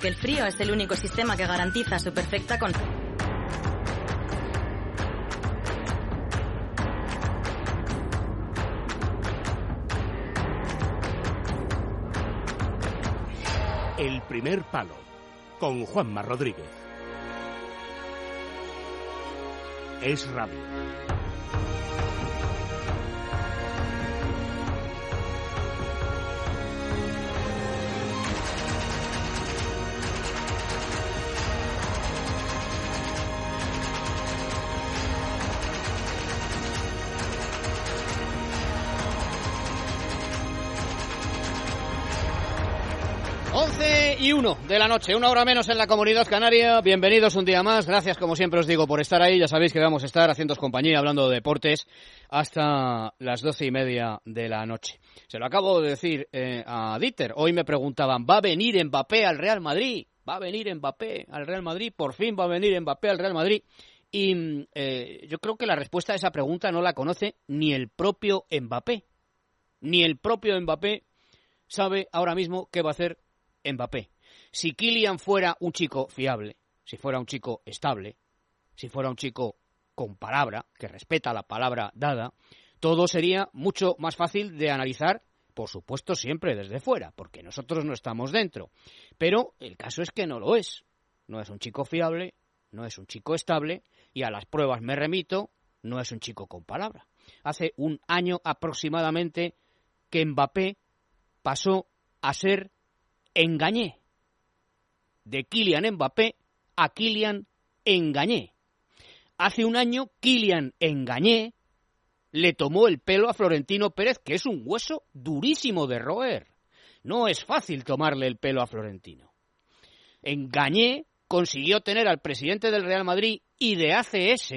Que el frío es el único sistema que garantiza su perfecta con... El primer palo con Juanma Rodríguez. Es radio. Y 1 de la noche, una hora menos en la comunidad canaria. Bienvenidos un día más. Gracias, como siempre os digo, por estar ahí. Ya sabéis que vamos a estar haciendo compañía, hablando de deportes, hasta las doce y media de la noche. Se lo acabo de decir eh, a Dieter. Hoy me preguntaban, ¿va a venir Mbappé al Real Madrid? ¿Va a venir Mbappé al Real Madrid? Por fin va a venir Mbappé al Real Madrid. Y eh, yo creo que la respuesta a esa pregunta no la conoce ni el propio Mbappé. Ni el propio Mbappé sabe ahora mismo qué va a hacer Mbappé. Si Kylian fuera un chico fiable, si fuera un chico estable, si fuera un chico con palabra, que respeta la palabra dada, todo sería mucho más fácil de analizar, por supuesto siempre desde fuera, porque nosotros no estamos dentro. Pero el caso es que no lo es. No es un chico fiable, no es un chico estable, y a las pruebas me remito, no es un chico con palabra. Hace un año aproximadamente que Mbappé pasó a ser engañé. De Kylian Mbappé a Kylian Engañé. Hace un año Kylian Engañé le tomó el pelo a Florentino Pérez, que es un hueso durísimo de roer. No es fácil tomarle el pelo a Florentino. Engañé consiguió tener al presidente del Real Madrid y de ACS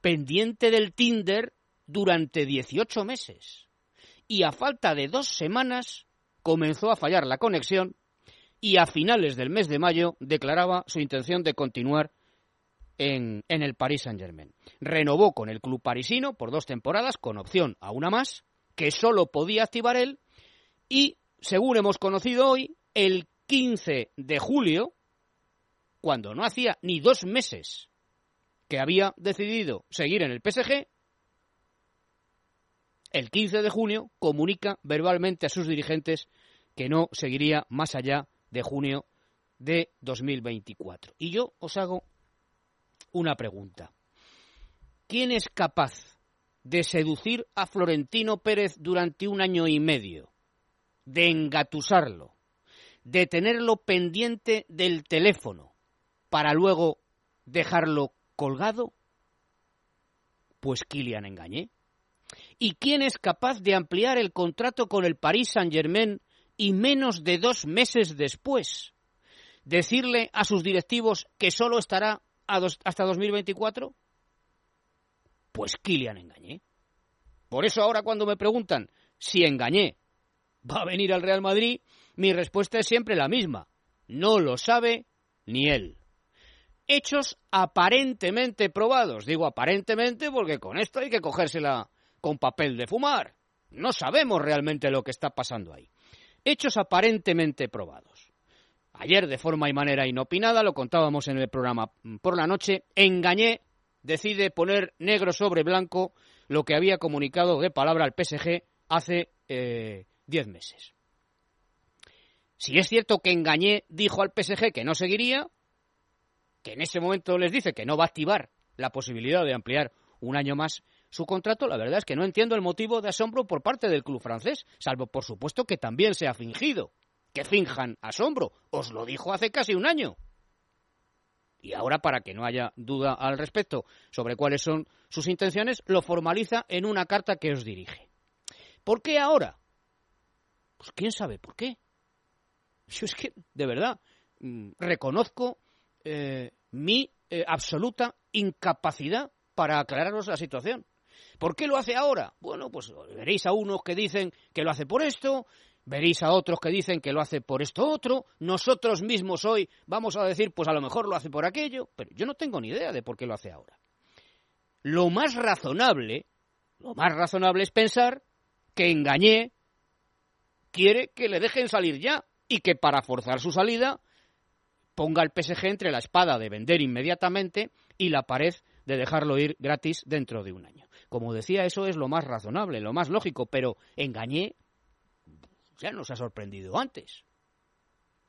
pendiente del Tinder durante 18 meses. Y a falta de dos semanas comenzó a fallar la conexión y a finales del mes de mayo declaraba su intención de continuar en, el Paris Saint-Germain. Renovó con el club parisino por dos temporadas con opción a una más que solo podía activar él y, según hemos conocido hoy, el 15 de julio, cuando no hacía ni dos meses que había decidido seguir en el PSG, el 15 de junio comunica verbalmente a sus dirigentes que no seguiría más allá de junio de 2024. Y yo os hago una pregunta. ¿Quién es capaz de seducir a Florentino Pérez durante un año y medio? De engatusarlo, de tenerlo pendiente del teléfono para luego dejarlo colgado? Pues Kilian engañé. ¿Y quién es capaz de ampliar el contrato con el Paris Saint-Germain y menos de dos meses después decirle a sus directivos que solo estará hasta 2024? Pues Kylian engañé. Por eso ahora cuando me preguntan si engañé va a venir al Real Madrid, mi respuesta es siempre la misma. No lo sabe ni él. Hechos aparentemente probados. Digo aparentemente porque con esto hay que cogérsela con papel de fumar. No sabemos realmente lo que está pasando ahí. Hechos aparentemente probados. Ayer, de forma y manera inopinada, lo contábamos en el programa por la noche, Engañé decide poner negro sobre blanco lo que había comunicado de palabra al PSG hace eh, diez meses. Si es cierto que Engañé dijo al PSG que no seguiría, que en ese momento les dice que no va a activar la posibilidad de ampliar un año más su contrato, la verdad es que no entiendo el motivo de asombro por parte del club francés, salvo por supuesto que también se ha fingido. Que finjan asombro. Os lo dijo hace casi un año. Y ahora, para que no haya duda al respecto sobre cuáles son sus intenciones, lo formaliza en una carta que os dirige. ¿Por qué ahora? Pues quién sabe por qué. Yo es que, de verdad, mm, reconozco eh, mi eh, absoluta incapacidad para aclararos la situación. ¿Por qué lo hace ahora? Bueno, pues veréis a unos que dicen que lo hace por esto, veréis a otros que dicen que lo hace por esto otro, nosotros mismos hoy vamos a decir, pues a lo mejor lo hace por aquello, pero yo no tengo ni idea de por qué lo hace ahora. Lo más razonable, lo más razonable es pensar que engañé quiere que le dejen salir ya y que para forzar su salida ponga el PSG entre la espada de vender inmediatamente y la pared de dejarlo ir gratis dentro de un año. Como decía, eso es lo más razonable, lo más lógico, pero engañé ya nos ha sorprendido antes.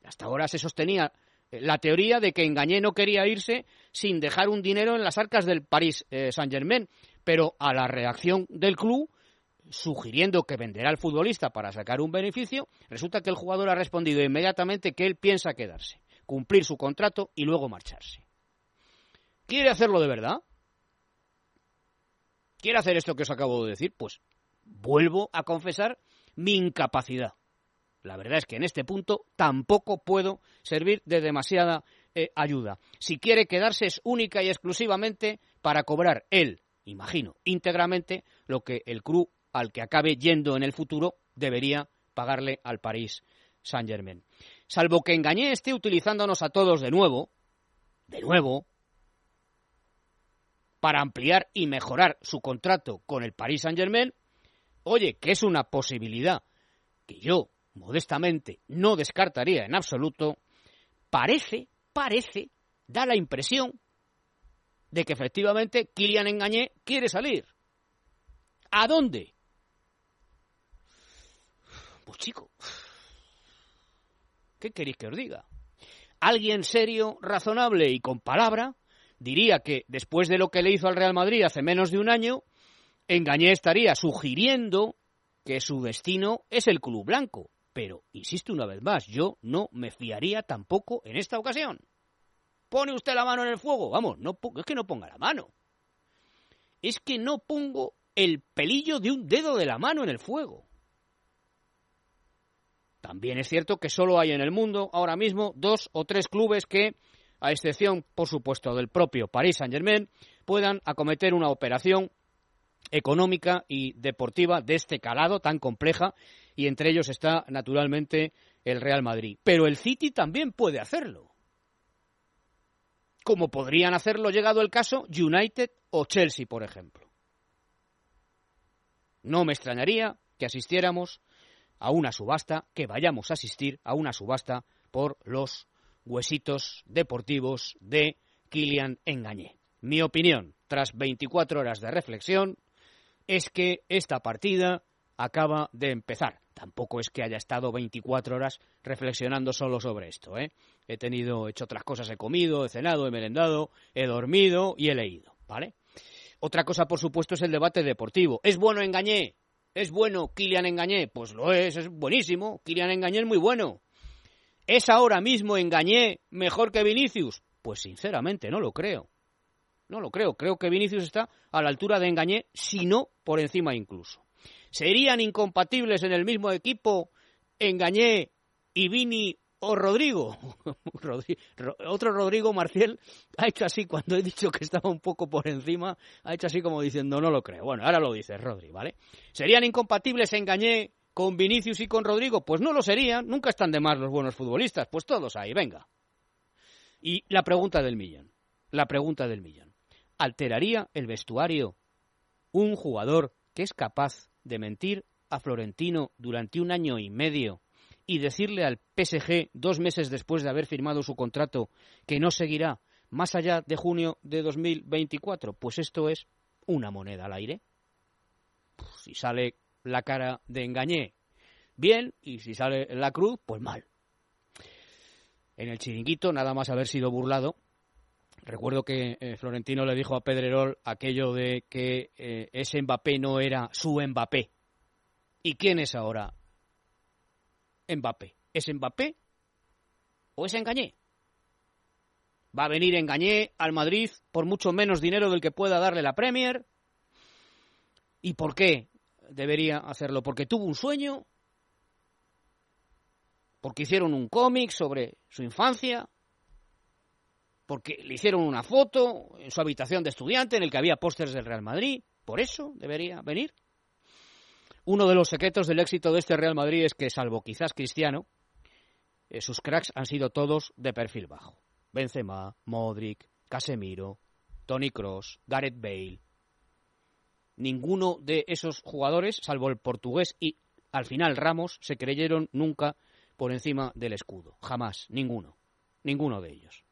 Hasta ahora se sostenía eh, la teoría de que Engañé no quería irse sin dejar un dinero en las arcas del Paris eh, Saint-Germain, pero a la reacción del club sugiriendo que venderá al futbolista para sacar un beneficio, resulta que el jugador ha respondido inmediatamente que él piensa quedarse, cumplir su contrato y luego marcharse. ¿Quiere hacerlo de verdad? ¿Quiere hacer esto que os acabo de decir? Pues vuelvo a confesar mi incapacidad. La verdad es que en este punto tampoco puedo servir de demasiada eh, ayuda. Si quiere quedarse es única y exclusivamente para cobrar él, imagino, íntegramente lo que el club al que acabe yendo en el futuro debería pagarle al París Saint-Germain. Salvo que Engañé esté utilizándonos a todos de nuevo, de nuevo, para ampliar y mejorar su contrato con el Paris Saint-Germain, oye, que es una posibilidad que yo, modestamente, no descartaría en absoluto, parece, parece, da la impresión de que efectivamente Kylian Engañé quiere salir. ¿A dónde? Pues chico, ¿qué queréis que os diga? Alguien serio, razonable y con palabra diría que después de lo que le hizo al Real Madrid hace menos de un año, Engañé estaría sugiriendo que su destino es el club blanco. Pero, insisto una vez más, yo no me fiaría tampoco en esta ocasión. ¿Pone usted la mano en el fuego? Vamos, no, es que no ponga la mano. Es que no pongo el pelillo de un dedo de la mano en el fuego. También es cierto que solo hay en el mundo ahora mismo dos o tres clubes que, a excepción, por supuesto, del propio Paris Saint-Germain, puedan acometer una operación económica y deportiva de este calado tan compleja y entre ellos está naturalmente el Real Madrid. Pero el City también puede hacerlo. Como podrían hacerlo llegado el caso United o Chelsea, por ejemplo. No me extrañaría que asistiéramos a una subasta, que vayamos a asistir a una subasta por los huesitos deportivos de Kilian Engañé. Mi opinión, tras 24 horas de reflexión, es que esta partida acaba de empezar. Tampoco es que haya estado 24 horas reflexionando solo sobre esto. ¿eh? He tenido, he hecho otras cosas, he comido, he cenado, he merendado, he dormido y he leído. ¿vale? Otra cosa, por supuesto, es el debate deportivo. ¿Es bueno engañé? ¿Es bueno Kylian Engañé? Pues lo es, es buenísimo. Kylian Engañé es muy bueno. ¿Es ahora mismo Engañé mejor que Vinicius? Pues sinceramente no lo creo. No lo creo. Creo que Vinicius está a la altura de Engañé, si no por encima incluso. ¿Serían incompatibles en el mismo equipo Engañé y Vini o Rodrigo. Otro Rodrigo Marcial ha hecho así cuando he dicho que estaba un poco por encima, ha hecho así como diciendo no lo creo. Bueno, ahora lo dice Rodri, ¿vale? ¿Serían incompatibles Engañé con Vinicius y con Rodrigo? Pues no lo serían, nunca están de más los buenos futbolistas, pues todos ahí, venga. Y la pregunta del millón, la pregunta del millón. ¿Alteraría el vestuario un jugador que es capaz de mentir a Florentino durante un año y medio y decirle al PSG dos meses después de haber firmado su contrato que no seguirá más allá de junio de 2024? Pues esto es una moneda al aire. Si sale la cara de engañé, bien, y si sale la cruz, pues mal. En el chiringuito, nada más haber sido burlado, recuerdo que eh, Florentino le dijo a Pedrerol aquello de que eh, ese Mbappé no era su Mbappé. ¿Y quién es ahora Mbappé. ¿Es Mbappé o es Engañé? Va a venir Engañé al Madrid por mucho menos dinero del que pueda darle la Premier. ¿Y por qué debería hacerlo? ¿Porque tuvo un sueño? porque hicieron un cómic sobre su infancia, porque le hicieron una foto en su habitación de estudiante en el que había pósters del Real Madrid. Por eso debería venir. Uno de los secretos del éxito de este Real Madrid es que, salvo quizás Cristiano, eh, sus cracks han sido todos de perfil bajo. Benzema, Modric, Casemiro, Tony Cross, Gareth Bale. Ninguno de esos jugadores, salvo el portugués y al final Ramos, se creyeron nunca por encima del escudo. Jamás, ninguno. Ninguno de ellos.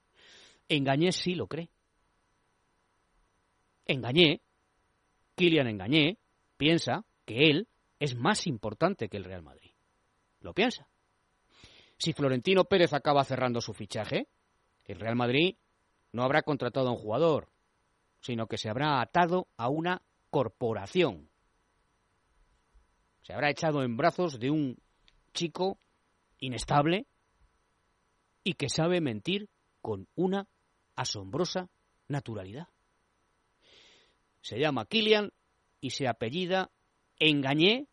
Engañé sí lo cree. Engañé, Kylian Engañé, piensa que él es más importante que el Real Madrid. Lo piensa. Si Florentino Pérez acaba cerrando su fichaje, el Real Madrid no habrá contratado a un jugador, sino que se habrá atado a una corporación. Se habrá echado en brazos de un chico inestable y que sabe mentir con una asombrosa naturalidad. Se llama Kilian y se apellida Engañé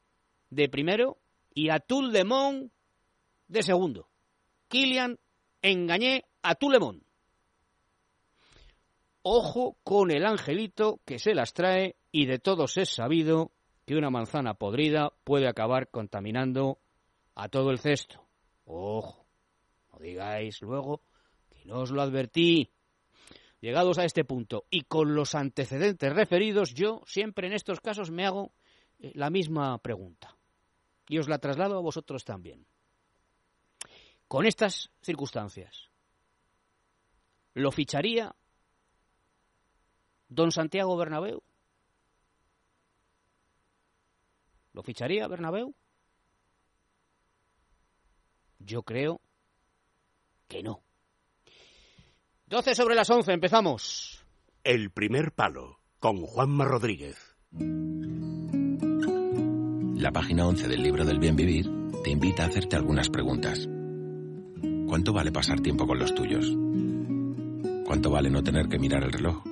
de primero y Atul Lemon de segundo. Kilian Engañé Atul Lemon. Ojo con el angelito que se las trae y de todos es sabido que una manzana podrida puede acabar contaminando a todo el cesto. Ojo, no digáis luego que no os lo advertí. Llegados a este punto y con los antecedentes referidos, yo siempre en estos casos me hago eh, la misma pregunta. Y os la traslado a vosotros también. Con estas circunstancias, ¿lo ficharía don Santiago Bernabéu? ¿Lo ficharía Bernabéu? Yo creo que no. 12 sobre las 11, empezamos. El primer palo, con Juanma Rodríguez. La página 11 del libro del bien vivir te invita a hacerte algunas preguntas. ¿Cuánto vale pasar tiempo con los tuyos? ¿Cuánto vale no tener que mirar el reloj?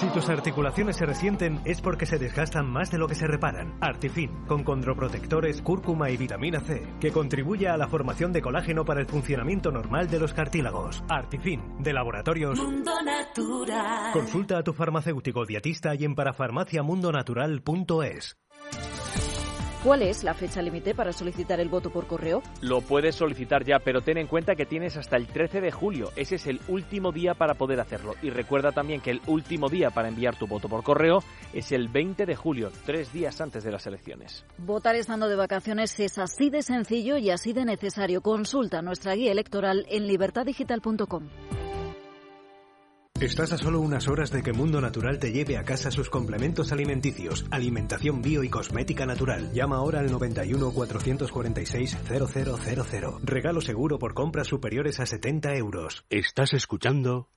Si tus articulaciones se resienten es porque se desgastan más de lo que se reparan. Artifin, con condroprotectores, cúrcuma y vitamina C, que contribuye a la formación de colágeno para el funcionamiento normal de los cartílagos. Artifin, de laboratorios Mundo Natural. Consulta a tu farmacéutico dietista y en parafarmaciamundonatural.es. ¿Cuál es la fecha límite para solicitar el voto por correo? Lo puedes solicitar ya, pero ten en cuenta que tienes hasta el 13 de julio. Ese es el último día para poder hacerlo. Y recuerda también que el último día para enviar tu voto por correo es el 20 de julio, tres días antes de las elecciones. Votar estando de vacaciones es así de sencillo y así de necesario. Consulta nuestra guía electoral en libertaddigital.com. Estás a solo unas horas de que Mundo Natural te lleve a casa sus complementos alimenticios, alimentación bio y cosmética natural. Llama ahora al 91 446 0000. Regalo seguro por compras superiores a 70 euros. Estás escuchando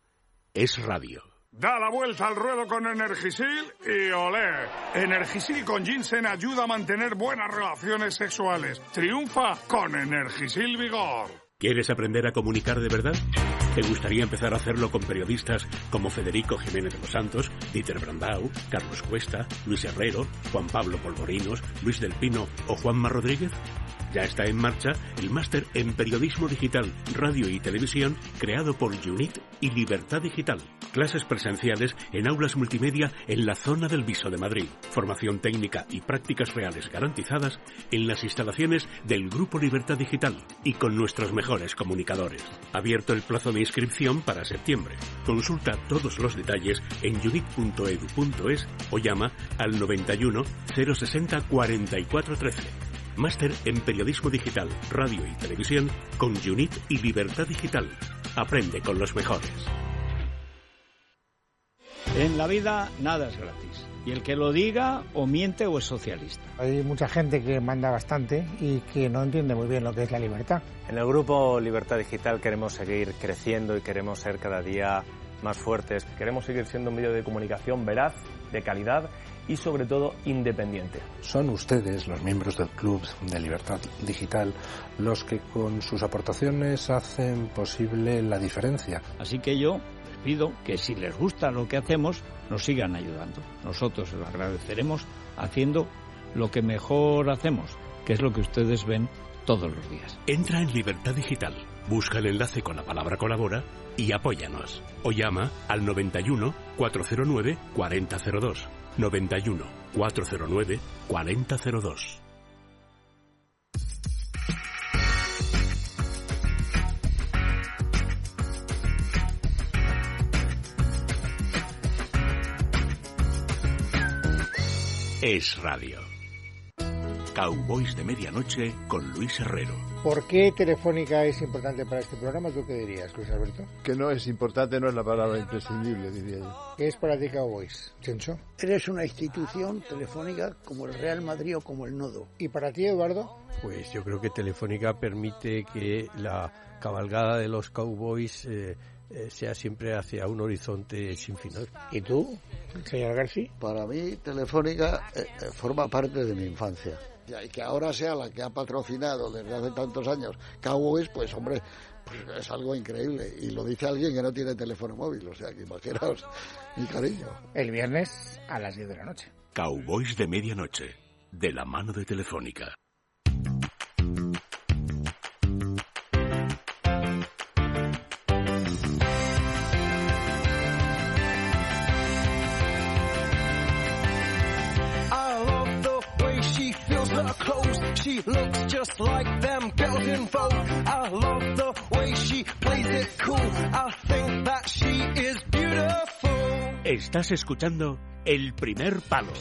Es Radio. Da la vuelta al ruedo con Energisil y olé. Energisil con ginseng ayuda a mantener buenas relaciones sexuales. Triunfa con Energisil Vigor. ¿Quieres aprender a comunicar de verdad? ¿Te gustaría empezar a hacerlo con periodistas como Federico Jiménez de los Santos, Dieter Brandau, Carlos Cuesta, Luis Herrero, Juan Pablo Polvorinos, Luis del Pino o Juanma Rodríguez? Ya está en marcha el máster en periodismo digital, radio y televisión creado por UNIT y Libertad Digital. Clases presenciales en aulas multimedia en la zona del Viso de Madrid. Formación técnica y prácticas reales garantizadas en las instalaciones del Grupo Libertad Digital y con nuestros mejores comunicadores. Abierto el plazo de inscripción para septiembre. Consulta todos los detalles en unit.edu.es o llama al 91 060 4413. Máster en Periodismo Digital, Radio y Televisión con UNIT y Libertad Digital. Aprende con los mejores. En la vida nada es gratis. Y el que lo diga o miente o es socialista. Hay mucha gente que manda bastante y que no entiende muy bien lo que es la libertad. En el grupo Libertad Digital queremos seguir creciendo y queremos ser cada día más fuertes. Queremos seguir siendo un medio de comunicación veraz, de calidad y sobre todo independiente. Son ustedes, los miembros del Club de Libertad Digital, los que con sus aportaciones hacen posible la diferencia. Así que yo pido que si les gusta lo que hacemos, nos sigan ayudando. Nosotros lo agradeceremos haciendo lo que mejor hacemos, que es lo que ustedes ven todos los días. Entra en Libertad Digital, busca el enlace con la palabra colabora y apóyanos. O llama al 91 409 4002. 91 409 4002. Es radio. Cowboys de Medianoche con Luis Herrero. ¿Por qué Telefónica es importante para este programa? ¿Tú qué dirías, Luis Alberto? Que no es importante, no es la palabra imprescindible, diría yo. ¿Qué es para ti Cowboys, Chencho? Eres una institución telefónica como el Real Madrid o como el Nodo. ¿Y para ti, Eduardo? Pues yo creo que Telefónica permite que la cabalgada de los Cowboys... Eh, eh, sea siempre hacia un horizonte sin final. ¿Y tú, señor García? Para mí, Telefónica eh, eh, forma parte de mi infancia. Y que ahora sea la que ha patrocinado desde hace tantos años Cowboys, pues hombre, pues es algo increíble. Y lo dice alguien que no tiene teléfono móvil, o sea que imaginaos mi cariño. El viernes a las 10 de la noche. Cowboys de medianoche, de la mano de Telefónica. She looks just like them girls in Vogue. I love the way she plays it cool. I think that she is beautiful. Estás escuchando El Primer Palo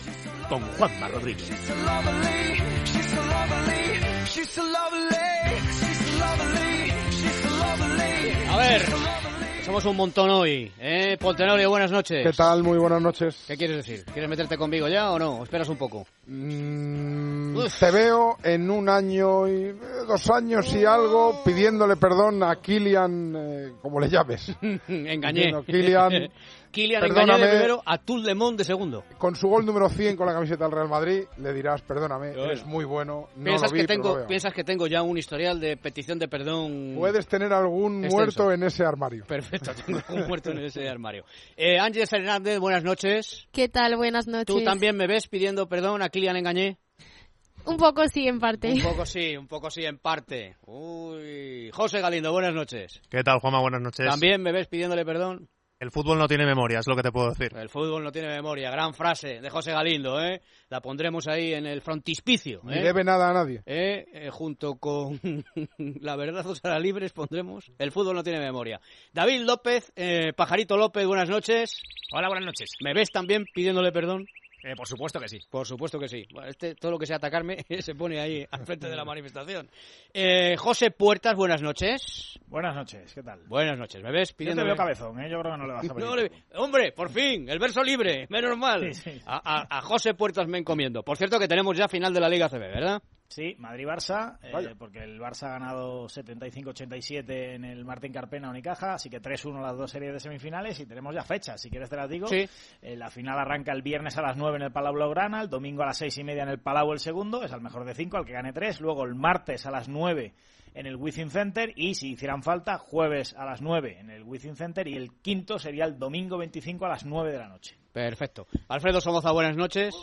con Juanma Rodríguez. She's so lovely, she's so lovely, she's so lovely, she's so lovely, she's so lovely. A ver, somos un montón hoy, ¿eh? Poltenorio, buenas noches. ¿Qué tal? Muy buenas noches. ¿Qué quieres decir? ¿Quieres meterte conmigo ya o no? ¿Esperas un poco? Mm, te veo en un año y eh, dos años y algo pidiéndole perdón a Kilian, eh, como le llames. Engañé. Bueno, Kylian, Kylian perdóname. de primero a Lemond de segundo. Con su gol número 100 con la camiseta del Real Madrid, le dirás, perdóname, eres muy bueno. No ¿Piensas, lo vi, que pero lo tengo, veo. ¿Piensas que tengo ya un historial de petición de perdón? Puedes tener algún Extenso. muerto en ese armario. Perfecto, tengo un muerto en ese armario. Eh, Ángel Fernández, buenas noches. ¿Qué tal? Buenas noches. ¿Tú también me ves pidiendo perdón a Kilian Engañé? Un poco sí, en parte. Un poco sí, un poco sí, en parte. Uy. José Galindo, buenas noches. ¿Qué tal, Juanma? Buenas noches. ¿También me ves pidiéndole perdón? El fútbol no tiene memoria, es lo que te puedo decir. El fútbol no tiene memoria. Gran frase de José Galindo, ¿eh? La pondremos ahí en el frontispicio. Ni ¿eh? debe nada a nadie. Eh, eh, junto con La Verdad os hará libres pondremos El fútbol no tiene memoria. David López, eh, Pajarito López, buenas noches. Hola, buenas noches. ¿Me ves también pidiéndole perdón? Eh, por supuesto que sí. Por supuesto que sí. Bueno, este, todo lo que sea atacarme se pone ahí al frente de la manifestación. Eh, José Puertas, buenas noches. Buenas noches, ¿qué tal? Buenas noches. ¿Me ves Yo te veo cabezón, ¿eh? Yo creo que no le vas a pedir. No le- Hombre, por fin, el verso libre, menos mal. Sí, sí. A, a- a José Puertas me encomiendo. Por cierto que tenemos ya final de la Liga CB, ¿verdad? Sí, Madrid-Barça, eh, porque el Barça ha ganado 75-87 en el Martín Carpena Unicaja, así que 3-1 las dos series de semifinales y tenemos ya fechas, si quieres te las digo. Sí. Eh, la final arranca el viernes a las 9 en el Palau Blaugrana, el domingo a las 6 y media en el Palau el segundo, es al mejor de 5, al que gane 3, luego el martes a las 9 en el Wizzing Center y si hicieran falta, jueves a las 9 en el Wizzing Center y el quinto sería el domingo 25 a las 9 de la noche. Perfecto. Alfredo Somoza, buenas noches.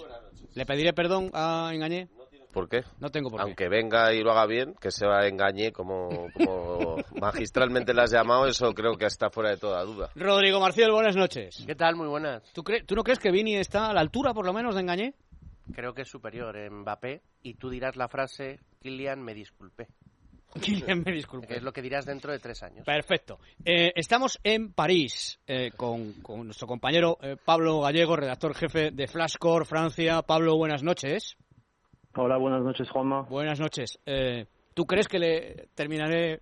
¿Le pediré perdón a Engañé? ¿Por qué? No tengo por qué. Aunque venga y lo haga bien, que se va a engañe como, como magistralmente le has llamado, eso creo que está fuera de toda duda. Rodrigo Marcial, buenas noches. ¿Qué tal? Muy buenas. ¿Tú, cre- ¿Tú no crees que Vini está a la altura, por lo menos, de Engañé? Creo que es superior en Mbappé y tú dirás la frase, Kylian, me disculpé. Kylian, me disculpe. Es lo que dirás dentro de tres años. Perfecto. Eh, estamos en París eh, con, con nuestro compañero eh, Pablo Gallego, redactor jefe de Flashcore Francia. Pablo, buenas noches. Hola, buenas noches, Juanma. Buenas noches. Eh, ¿Tú crees que le terminaré?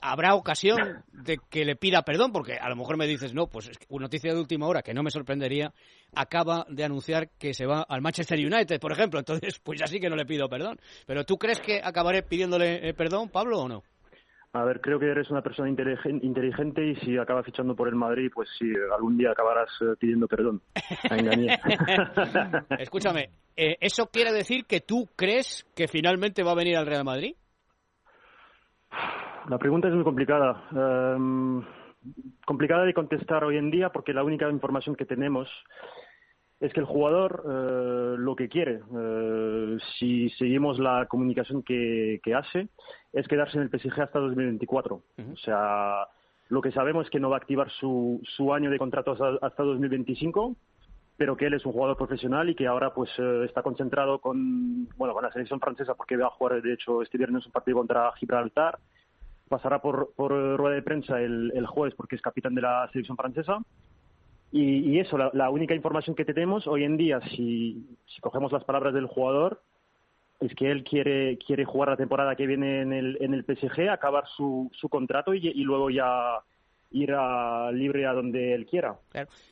¿Habrá ocasión de que le pida perdón? Porque a lo mejor me dices, no, pues es una noticia de última hora que no me sorprendería, acaba de anunciar que se va al Manchester United, por ejemplo. Entonces, pues ya sí que no le pido perdón. Pero ¿tú crees que acabaré pidiéndole eh, perdón, Pablo, o no? A ver, creo que eres una persona inteligen- inteligente y si acabas fichando por el Madrid, pues sí, algún día acabarás eh, pidiendo perdón. Escúchame, eh, ¿eso quiere decir que tú crees que finalmente va a venir al Real Madrid? La pregunta es muy complicada. Em, complicada de contestar hoy en día porque la única información que tenemos es que el jugador eh, lo que quiere, eh, si seguimos la comunicación que, que hace, es quedarse en el PSG hasta 2024. O sea, lo que sabemos es que no va a activar su, su año de contrato hasta, hasta 2025, pero que él es un jugador profesional y que ahora pues eh, está concentrado con, bueno, con la selección francesa porque va a jugar, de hecho, este viernes un partido contra Gibraltar. Pasará por, por eh, rueda de prensa el, el jueves porque es capitán de la selección francesa. Y, y eso, la, la única información que tenemos hoy en día, si, si cogemos las palabras del jugador, es que él quiere, quiere jugar la temporada que viene en el, en el PSG, acabar su, su contrato y, luego ya ir a, libre a donde él quiera.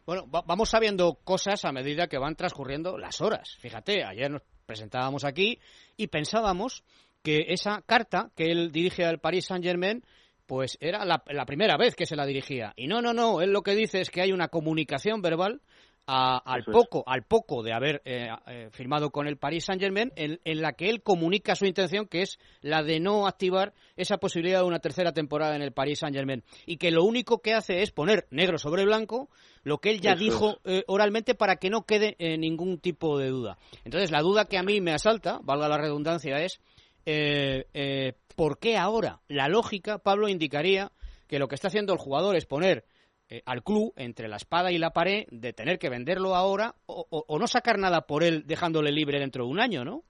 Bueno, va- vamos sabiendo cosas a medida que van transcurriendo las horas. Fíjate, ayer nos presentábamos aquí y pensábamos que esa carta que él dirige al Paris Saint-Germain pues era la, la primera vez que se la dirigía. Y no, no, no, él lo que dice es que hay una comunicación verbal a- al Eso es. poco al poco de haber eh, eh, firmado con el Paris Saint-Germain en, en la que él comunica su intención que es la de no activar esa posibilidad de una tercera temporada en el Paris Saint-Germain y que lo único que hace es poner negro sobre blanco lo que él ya Eso dijo eh, oralmente para que no quede ningún tipo de duda. Entonces, la duda que a mí me asalta, valga la redundancia, es eh, eh, ¿por qué ahora? La lógica, Pablo, indicaría que lo que está haciendo el jugador es poner eh, al club entre la espada y la pared de tener que venderlo ahora o, no sacar nada por él dejándole libre dentro de un año, ¿no?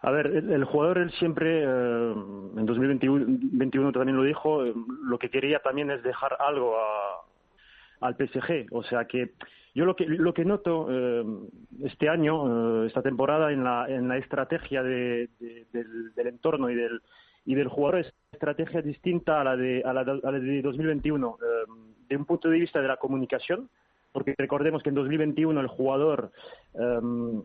A ver, el, el jugador él siempre, eh, en 2021 también lo dijo, eh, lo que quería también es dejar algo a- al PSG. O sea que yo lo que, lo que noto eh, este año, eh, esta temporada, en la, en la estrategia de- de- del, entorno y del, y del jugador es estrategia distinta a la de, a la, a la de 2021. eh, de un punto de vista de la comunicación, porque recordemos que en 2021 el jugador, eh,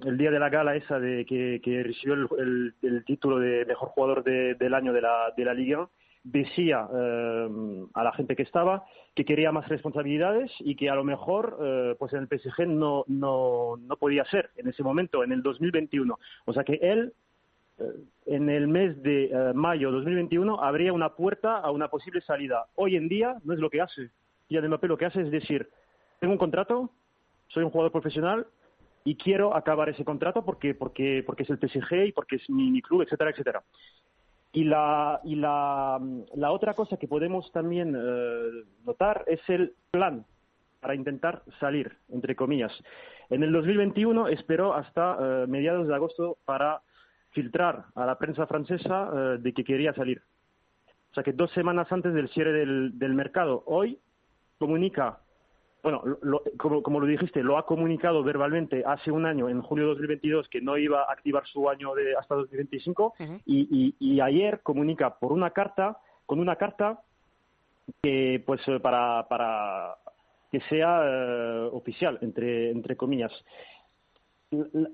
el día de la gala esa de que, que recibió el, el- el título de mejor jugador de- del año de la, de la Liga, decía eh, a la gente que estaba que quería más responsabilidades y que a lo mejor eh, pues en el PSG no, no, no podía ser en ese momento, en el 2021. O sea que él eh, en el mes de mayo 2021 habría una puerta a una posible salida. Hoy en día no es lo que hace. Kylian Mbappé lo que hace es decir, tengo un contrato, soy un jugador profesional y quiero acabar ese contrato porque porque porque es el PSG y porque es mi, mi club, etcétera, etcétera. Y la y la, la otra cosa que podemos también eh, notar es el plan para intentar salir, entre comillas. En el 2021 esperó hasta eh, mediados de agosto para filtrar a la prensa francesa eh, de que quería salir. O sea que dos semanas antes del cierre del, del mercado, hoy comunica, bueno, lo- como, como lo dijiste, lo ha comunicado verbalmente hace un año, en julio de 2022, que no iba a activar su año de hasta 2025, y, y, y ayer comunica por una carta, con una carta que, pues, eh, para, para que sea eh, oficial, entre, entre comillas.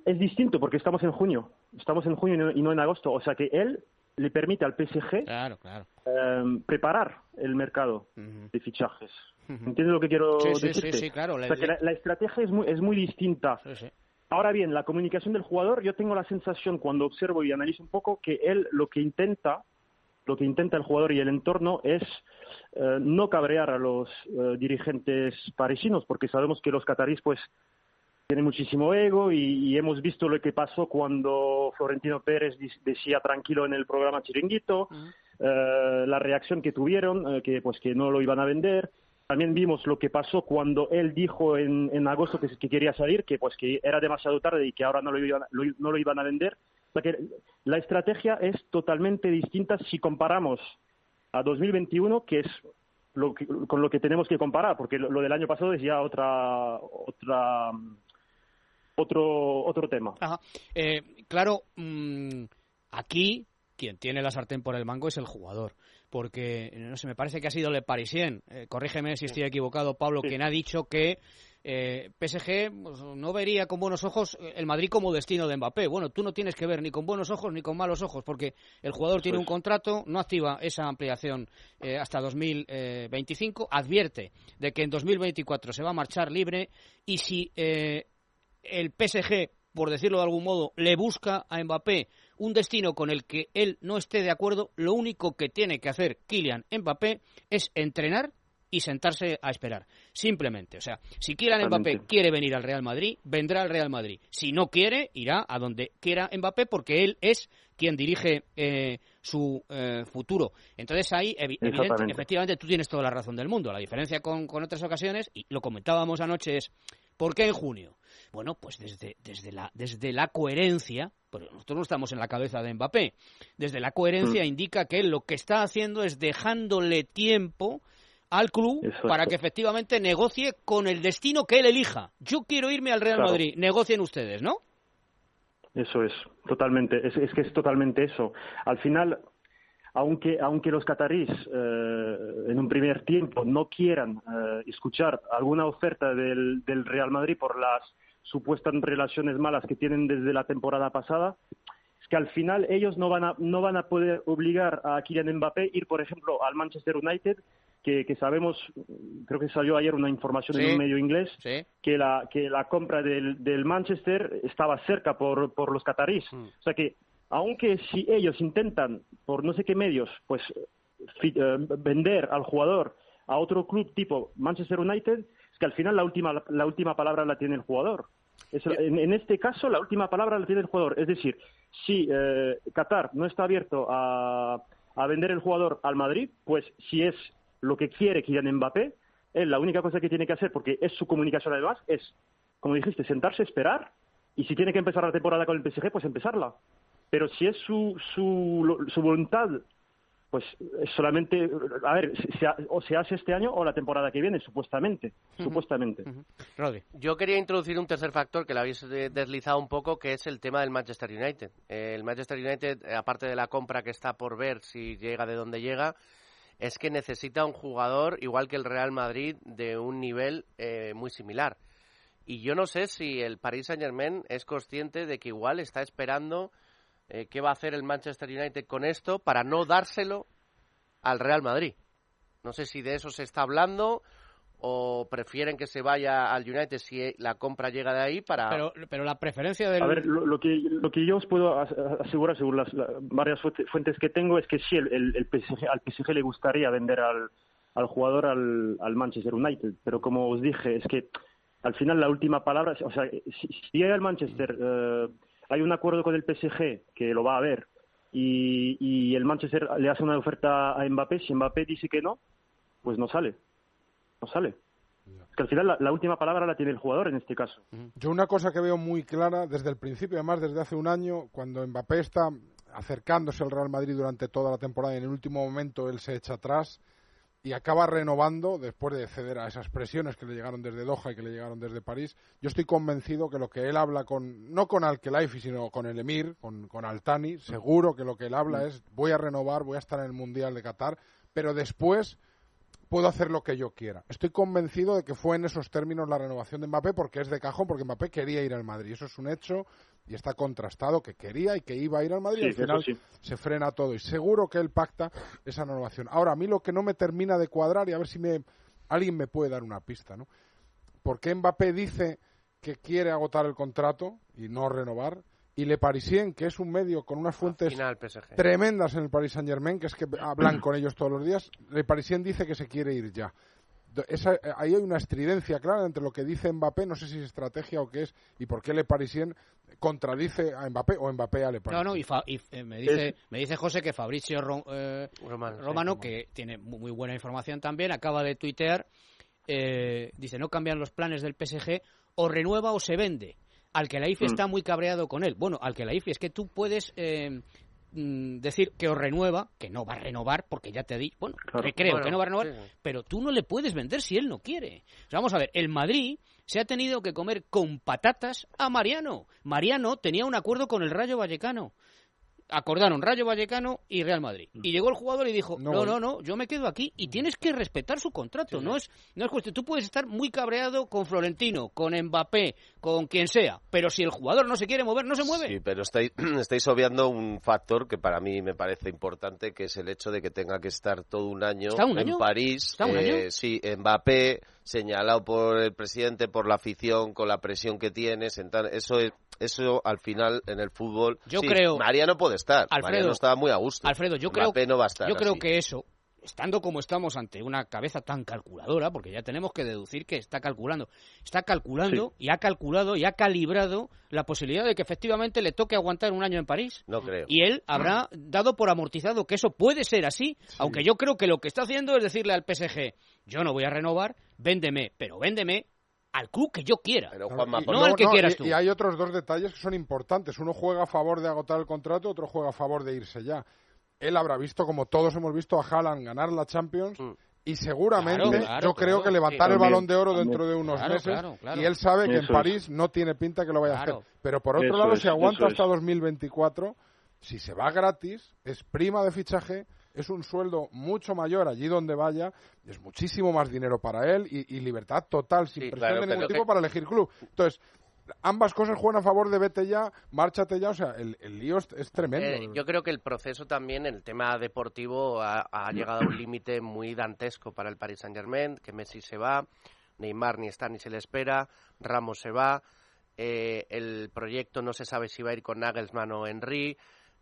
Es distinto porque estamos en junio, estamos en junio y no en agosto, o sea que él le permite al PSG Claro, claro. eh, preparar el mercado de fichajes. ¿Entiendes lo que quiero Sí, sí, decirte? sí, sí, claro. O sea, que la, la estrategia es muy, es muy distinta. Ahora bien, la comunicación del jugador, yo tengo la sensación cuando observo y analizo un poco que él lo que intenta, lo que intenta el jugador y el entorno es eh, no cabrear a los eh, dirigentes parisinos, porque sabemos que los catarís pues tienen muchísimo ego y, y hemos visto lo que pasó cuando Florentino Pérez decía tranquilo en el programa Chiringuito, eh, la reacción que tuvieron, eh, que pues que no lo iban a vender. También vimos lo que pasó cuando él dijo en, en agosto que, que quería salir, que pues que era demasiado tarde y que ahora no lo iban, lo- no lo iban a vender. O sea que la estrategia es totalmente distinta si comparamos a 2021, que es lo que- con lo que tenemos que comparar, porque lo, lo del año pasado es ya otra otra otro otro tema. Ajá. Eh, claro, mm, aquí quien tiene la sartén por el mango es el jugador. Porque, no sé, me parece que ha sido Le Parisien, eh, corrígeme si estoy equivocado, Pablo, quien ha dicho que eh, PSG pues, no vería con buenos ojos el Madrid como destino de Mbappé. Bueno, tú no tienes que ver ni con buenos ojos ni con malos ojos, porque el jugador tiene un contrato, no activa esa ampliación eh, hasta 2025, advierte de que en 2024 se va a marchar libre y si eh, el PSG, por decirlo de algún modo, le busca a Mbappé un destino con el que él no esté de acuerdo, lo único que tiene que hacer Kylian Mbappé es entrenar y sentarse a esperar. Simplemente. O sea, si Kylian. Mbappé quiere venir al Real Madrid, vendrá al Real Madrid. Si no quiere, irá a donde quiera Mbappé porque él es quien dirige eh, su eh, futuro. Entonces ahí, evidente- efectivamente, tú tienes toda la razón del mundo. La diferencia con, con otras ocasiones, y lo comentábamos anoche, es ¿por qué en junio? Bueno, pues desde, desde, la, desde la coherencia, porque nosotros no estamos en la cabeza de Mbappé, desde la coherencia Mm. indica que él lo que está haciendo es dejándole tiempo al club Exacto. para que efectivamente negocie con el destino que él elija. Yo quiero irme al Real Claro. Madrid, negocien ustedes, ¿no? Eso es, totalmente. Es, es que es totalmente eso. Al final, aunque, aunque los catarís eh, en un primer tiempo no quieran eh, escuchar alguna oferta del, del Real Madrid por las supuestas relaciones malas que tienen desde la temporada pasada, es que al final ellos no van a, no van a poder obligar a Kylian Mbappé ir, por ejemplo, al Manchester United, que, que sabemos, creo que salió ayer una información Sí. en un medio inglés, Sí. que la, que la compra del, del Manchester estaba cerca por, por los catarís. O sea que, aunque si ellos intentan, por no sé qué medios, pues eh, vender al jugador a otro club tipo Manchester United, es que al final la última, la última palabra la tiene el jugador. Es en, en este caso, la última palabra la tiene el jugador. Es decir, si eh, Qatar no está abierto a, a vender el jugador al Madrid, pues si es lo que quiere Kylian Mbappé, él la única cosa que tiene que hacer, porque es su comunicación además, es, como dijiste, sentarse, esperar, y si tiene que empezar la temporada con el PSG, pues empezarla. Pero si es su, su, su voluntad, pues es solamente, a ver, se, se ha- o se hace este año o la temporada que viene, supuestamente, supuestamente. Yo quería introducir un tercer factor que lo habéis eh, deslizado un poco, que es el tema del Manchester United. Eh, el Manchester United, eh, aparte de la compra que está por ver si llega de donde llega, es que necesita un jugador igual que el Real Madrid de un nivel eh, muy similar. Y yo no sé si el Paris Saint Germain es consciente de que igual está esperando eh, qué va a hacer el Manchester United con esto para no dárselo al Real Madrid. No sé si de eso se está hablando o prefieren que se vaya al United si la compra llega de ahí para... Pero, pero la preferencia del... A ver, lo, lo que, lo que yo os puedo as- asegurar, según las la- varias fuente- fuentes que tengo, es que sí, el, el- el PSG, al PSG le gustaría vender al, al jugador al, al Manchester United, pero como os dije, es que al final la última palabra, o sea, si, si llega el Manchester, eh, hay un acuerdo con el PSG que lo va a ver y, y el Manchester le hace una oferta a Mbappé, si Mbappé dice que no, pues no sale, no sale. Es que al final la, la última palabra la tiene el jugador en este caso. Yo una cosa que veo muy clara desde el principio, además desde hace un año, cuando Mbappé está acercándose al Real Madrid durante toda la temporada y en el último momento él se echa atrás y acaba renovando después de ceder a esas presiones que le llegaron desde Doha y que le llegaron desde París. Yo estoy convencido que lo que él habla con, no con Al-Khelaifi, sino con el Emir, con, con Altani, seguro que lo que él habla es voy a renovar, voy a estar en el Mundial de Qatar, pero después puedo hacer lo que yo quiera. Estoy convencido de que fue en esos términos la renovación de Mbappé porque es de cajón, porque Mbappé quería ir al Madrid. Eso es un hecho y está contrastado que quería y que iba a ir al Madrid. Sí, y al final sí. se frena todo y seguro que él pacta esa renovación. Ahora, a mí lo que no me termina de cuadrar y a ver si me alguien me puede dar una pista, ¿no? ¿Por qué Mbappé dice que quiere agotar el contrato y no renovar? Y Le Parisien, que es un medio con unas fuentes final tremendas en el Paris Saint Germain, que es que hablan con ellos todos los días, Le Parisien dice que se quiere ir ya. Esa- eh, ahí hay una estridencia clara entre lo que dice Mbappé, no sé si es estrategia o qué es, y por qué Le Parisien contradice a Mbappé o Mbappé a Le No, Parisien. no, y, fa- y, eh, me, dice, me dice José que Fabricio Ro- eh, Romano, Romano, sí, que tiene mu- muy buena información también, acaba de tuitear, eh, dice, no cambian los planes del PSG, o renueva o se vende. Al que la IFI Mm. está muy cabreado con él. Bueno, al que la IFI es que tú puedes eh, mm, decir que os renueva, que no va a renovar, porque ya te di, bueno, Claro. que creo Bueno, que no va a renovar, sí. pero tú no le puedes vender si él no quiere. O sea, vamos a ver, el Madrid se ha tenido que comer con patatas a Mariano. Mariano tenía un acuerdo con el Rayo Vallecano acordaron Rayo Vallecano y Real Madrid. Y llegó el jugador y dijo, No no, voy". no, no, yo me quedo aquí y tienes que respetar su contrato. No es no es cuestión. Tú puedes estar muy cabreado con Florentino, con Mbappé, con quien sea, pero si el jugador no se quiere mover, no se mueve. Sí, pero estáis, estáis obviando un factor que para mí me parece importante, que es el hecho de que tenga que estar todo un año ¿Está un en? París. ¿Está un eh, año? Sí, Mbappé, señalado por el presidente, por la afición, con la presión que tiene. eso, es- eso al final en el fútbol. Yo sí, creo- Mariano puede estar. Alfredo, Mariano estaba muy a gusto. Alfredo, yo creo, Mbappé no va a estar yo creo así. que eso, estando como estamos ante una cabeza tan calculadora, porque ya tenemos que deducir que está calculando, está calculando y ha calculado y ha calibrado la posibilidad de que efectivamente le toque aguantar un año en París. No creo. Y él habrá dado por amortizado que eso puede ser así, aunque yo creo que lo que está haciendo es decirle al PSG, yo no voy a renovar, véndeme, pero véndeme al club que yo quiera. Pero Juanma, y- no al que y- quieras tú. Y hay otros dos detalles que son importantes. Uno juega a favor de agotar el contrato, otro juega a favor de irse ya. Él habrá visto, como todos hemos visto, a Haaland ganar la Champions y seguramente Mm. Claro, claro, yo creo claro. que levantar Sí, el balón de oro dentro de unos Claro, meses claro, claro. y él sabe que en es. París no tiene pinta que lo vaya a Claro. hacer. Pero por otro Eso lado, es, si aguanta eso es. hasta 2024, si se va gratis, es prima de fichaje, es un sueldo mucho mayor allí donde vaya, es muchísimo más dinero para él y, y libertad total, sin Sí, presión claro, de ningún pero tipo que- para elegir club. Entonces, ambas cosas juegan a favor de vete ya, márchate ya, o sea, el, el lío es, es tremendo. Eh, yo creo que el proceso también, el tema deportivo, ha, ha llegado a un límite muy dantesco para el Paris Saint Germain, que Messi se va, Neymar ni está ni se le espera, Ramos se va, eh, el proyecto no se sabe si va a ir con Nagelsmann o Henry,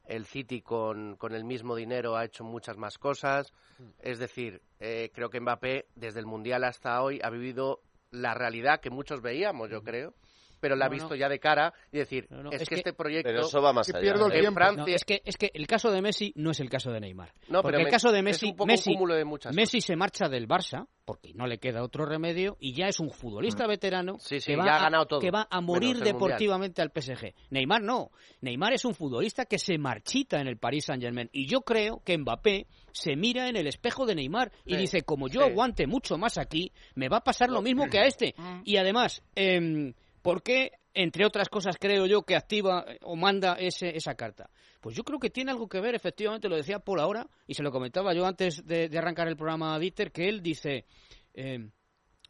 el City con, con el mismo dinero ha hecho muchas más cosas, es decir, eh, creo que Mbappé desde el Mundial hasta hoy ha vivido la realidad que muchos veíamos, yo creo, pero la ha No, no. visto ya de cara y decir, No, no, es, es que, este proyecto... Pero eso va más allá. pierdo el ¿eh? en. Francia... No, es que es que el caso de Messi no es el caso de Neymar. No, porque pero el me- caso de es Messi, un poco un Messi, cúmulo de muchas Messi se marcha del Barça porque no le queda otro remedio y ya es un futbolista veterano Mm. Sí, sí, que, va ya ha a, ganado todo, que va a morir deportivamente al PSG. Neymar no. Neymar es un futbolista que se marchita en el Paris Saint Germain y yo creo que Mbappé se mira en el espejo de Neymar y Sí, dice como yo sí. aguante mucho más aquí me va a pasar lo mismo que a este Mm. y además em, ¿por qué entre otras cosas creo yo que activa o manda ese, esa carta? Pues yo creo que tiene algo que ver, efectivamente, lo decía Paul ahora, y se lo comentaba yo antes de, de arrancar el programa a Dieter, que él dice, eh,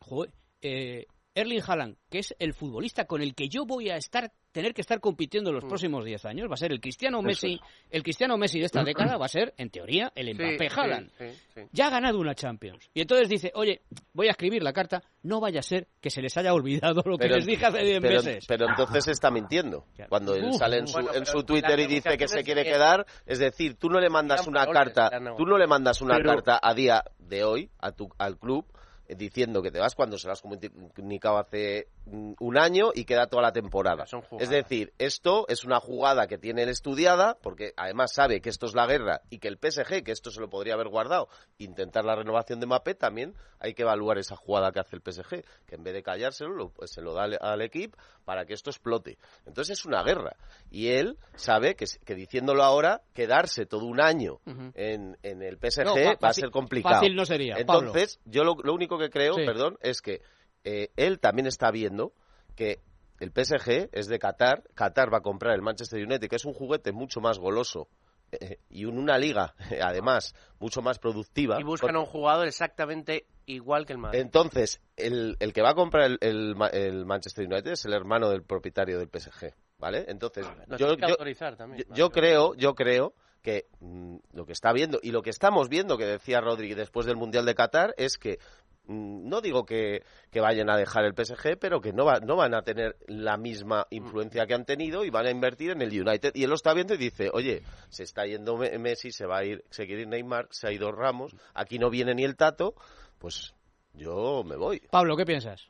joder, eh, Erling Haaland, que es el futbolista con el que yo voy a estar tener que estar compitiendo en los Mm. próximos 10 años, va a ser el Cristiano Eso Messi, el Cristiano Messi de esta década va a ser, en teoría, el Mbappé sí, Haaland. sí, sí. Ya ha ganado una Champions. Y entonces dice, oye, voy a escribir la carta, no vaya a ser que se les haya olvidado lo que les dije hace 10 pero, meses. pero entonces está mintiendo. Cuando él sale en su, bueno, en su Twitter y dice que se quiere quedar, es decir, tú no le mandas una carta, tú no le mandas una Pero- carta a día de hoy a tu, al club eh, diciendo que te vas cuando se lo has comunicado hace mm, un año y queda toda la temporada. Es decir, esto es una jugada que tiene él estudiada, porque además sabe que esto es la guerra y que el PSG, que esto se lo podría haber guardado, intentar la renovación de Mbappé, también hay que evaluar esa jugada que hace el PSG, que en vez de callárselo, lo- pues se lo da al, al equipo para que esto explote. Entonces es una guerra. Y él sabe que, diciéndolo ahora, quedarse todo un año en, en el PSG No, va a ser complicado. fácil no sería, Pablo. Entonces, yo lo, lo único que creo, Sí. perdón, es que eh, él también está viendo que el PSG es de Qatar, Qatar va a comprar el Manchester United, que es un juguete mucho más goloso eh, y en una liga, además, mucho más productiva. Y buscan a un jugador exactamente igual que el Madrid. Entonces, el, el que va a comprar el, el Ma- el Manchester United es el hermano del propietario del PSG, ¿vale? Entonces, Nos yo, tiene que yo- autorizar también. yo- yo creo, yo creo que mm, lo que está viendo y lo que estamos viendo, que decía Rodri después del Mundial de Qatar, es que no digo que, que vayan a dejar el PSG, pero que no, va- no van a tener la misma influencia que han tenido y van a invertir en el United. Y él lo está viendo y dice, oye, se está yendo Me- Messi, se va a ir, se quiere ir Neymar, se ha ido Ramos, aquí no viene ni el Tato, pues yo me voy. Pablo, ¿qué piensas?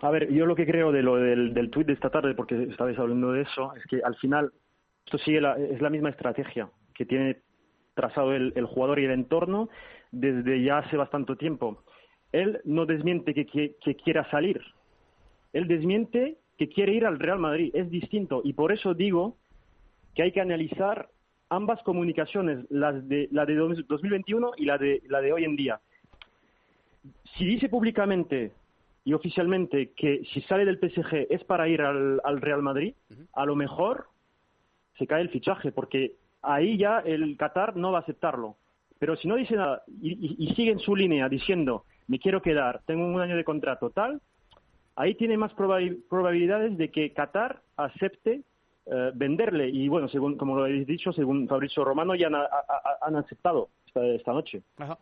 A ver, yo lo que creo de lo del, del tuit de esta tarde, porque estabais hablando de eso, es que al final esto sigue la, es la misma estrategia que tiene trazado el, el jugador y el entorno desde ya hace bastante tiempo. Él no desmiente que, que- que quiera salir, él desmiente que quiere ir al Real Madrid, es distinto y por eso digo que hay que analizar ambas comunicaciones, las de, la de dos- 2021 y la de, la de hoy en día. Si dice públicamente y oficialmente que si sale del PSG es para ir al, al Real Madrid, a lo mejor se cae el fichaje, porque ahí ya el Qatar no va a aceptarlo. Pero si no dice nada y, y, y sigue en su línea diciendo, me quiero quedar, tengo un año de contrato, tal, ahí tiene más probabil- probabilidades de que Qatar acepte eh, venderle. Y bueno, según como lo habéis dicho, según Fabrizio Romano, ya han, a- a- han aceptado esta, esta noche. Ajá.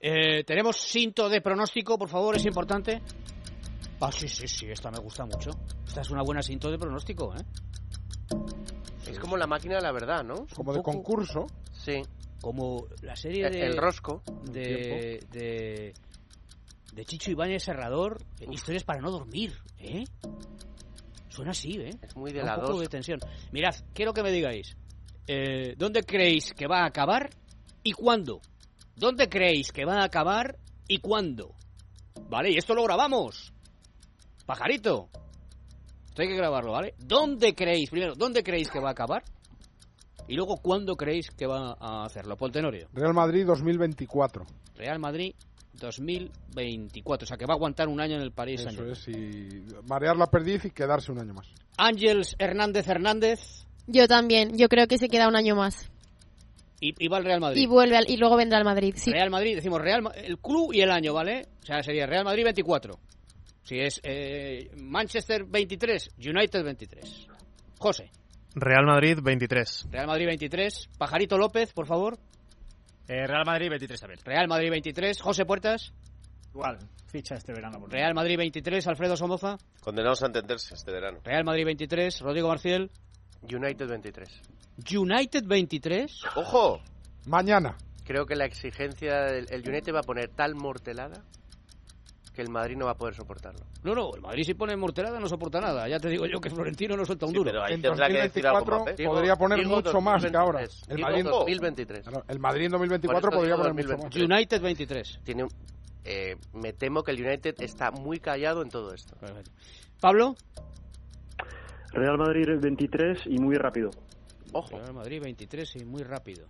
Eh, Tenemos cinto de pronóstico, por favor, es importante. Ah, sí, sí, sí, esta me gusta mucho. Esta es una buena cinto de pronóstico, ¿eh? Es como la máquina de la verdad, ¿no? Como de concurso. Sí. Como la serie de... el rosco. De, de, de Chicho Ibáñez Serrador, eh, historias para no dormir, ¿eh? Suena así, ¿eh? Es muy de Un la poco dos. de tensión. Mirad, quiero que me digáis, eh, ¿dónde creéis que va a acabar y cuándo? ¿Dónde creéis que va a acabar y cuándo? Vale, y esto lo grabamos. Pajarito. Esto hay que grabarlo, ¿vale? ¿Dónde creéis, primero, dónde creéis que va a acabar? Y luego, ¿cuándo creéis que va a hacerlo? Poltenorio. Real Madrid 2024. Real Madrid 2024. O sea, que va a aguantar un año en el París Eso es, y marear la perdiz y quedarse un año más. Ángels Hernández Hernández Yo también, yo creo que se queda un año más. y, y va al Real Madrid. Y vuelve al- y luego vendrá al Madrid, sí. Real Madrid, decimos Real el club y el año, ¿vale? O sea, sería Real Madrid 24. Si es eh, Manchester 23, United 23. José, Real Madrid 23. Real Madrid 23. Pajarito López, por favor. Eh, Real Madrid 23 también. Real Madrid 23. José Puertas. Igual, ficha este verano. por Real Madrid 23. Alfredo Somoza. Condenados a entenderse este verano. Real Madrid 23. Rodrigo Marciel. United 23. United 23. ¡Ojo! Mañana. Creo que la exigencia del el United va a poner tal mortelada que el Madrid no va a poder soportarlo. No, no, el Madrid si pone morterada no soporta nada. Ya te digo yo que Florentino no suelta un duro. pero ahí En tendrá que decir 2024 podría poner Digo mucho más que ahora. 2023. El Digo Madrid, 2023. Claro, el Madrid en 2024 Por eso podría poner mucho más. 2023. United 23. Tiene un- eh, me temo que el United está muy callado en todo esto. Pablo. Real Madrid 23 y muy rápido. Ojo. Real Madrid 23 y muy rápido.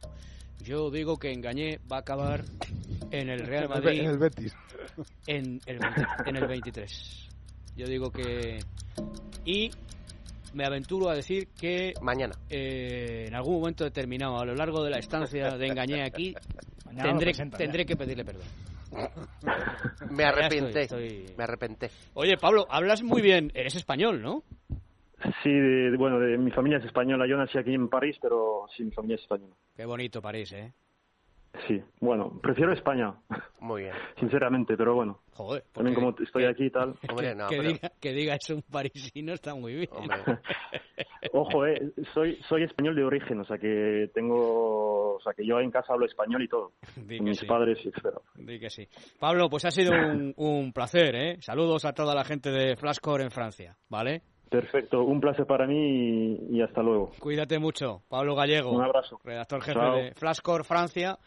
Yo digo que Engañé va a acabar en el Real Madrid en el Betis. en el, 20 en el 23. Yo digo que y me aventuro a decir que mañana eh, en algún momento determinado a lo largo de la estancia de Engañé aquí Mañana tendré, tendré que pedirle perdón. Me arrepenté. estoy- estoy- Me arrepenté. Oye, Pablo, hablas muy bien. Eres español, ¿no? Sí, de, de- bueno, de, mi familia es española. Yo nací aquí en París, pero sí, mi familia es española. Qué bonito París, ¿eh? Sí, bueno, prefiero España, Muy bien. sinceramente, pero bueno. Joder. También porque- como estoy aquí y tal. Hombre, no, que, pero- diga, que diga eso un parisino está muy bien. Ojo, eh, soy soy español de origen, o sea que tengo, o sea que yo en casa hablo español y todo. Di Con que mis sí. padres, etcétera. Di que sí. Pablo, pues ha sido un, un placer, ¿eh? Saludos a toda la gente de Flashcore en Francia, ¿vale? Perfecto, un placer para mí y, y hasta luego. Cuídate mucho. Pablo Gallego. Un abrazo. Redactor jefe Chao. de Flashcore Francia.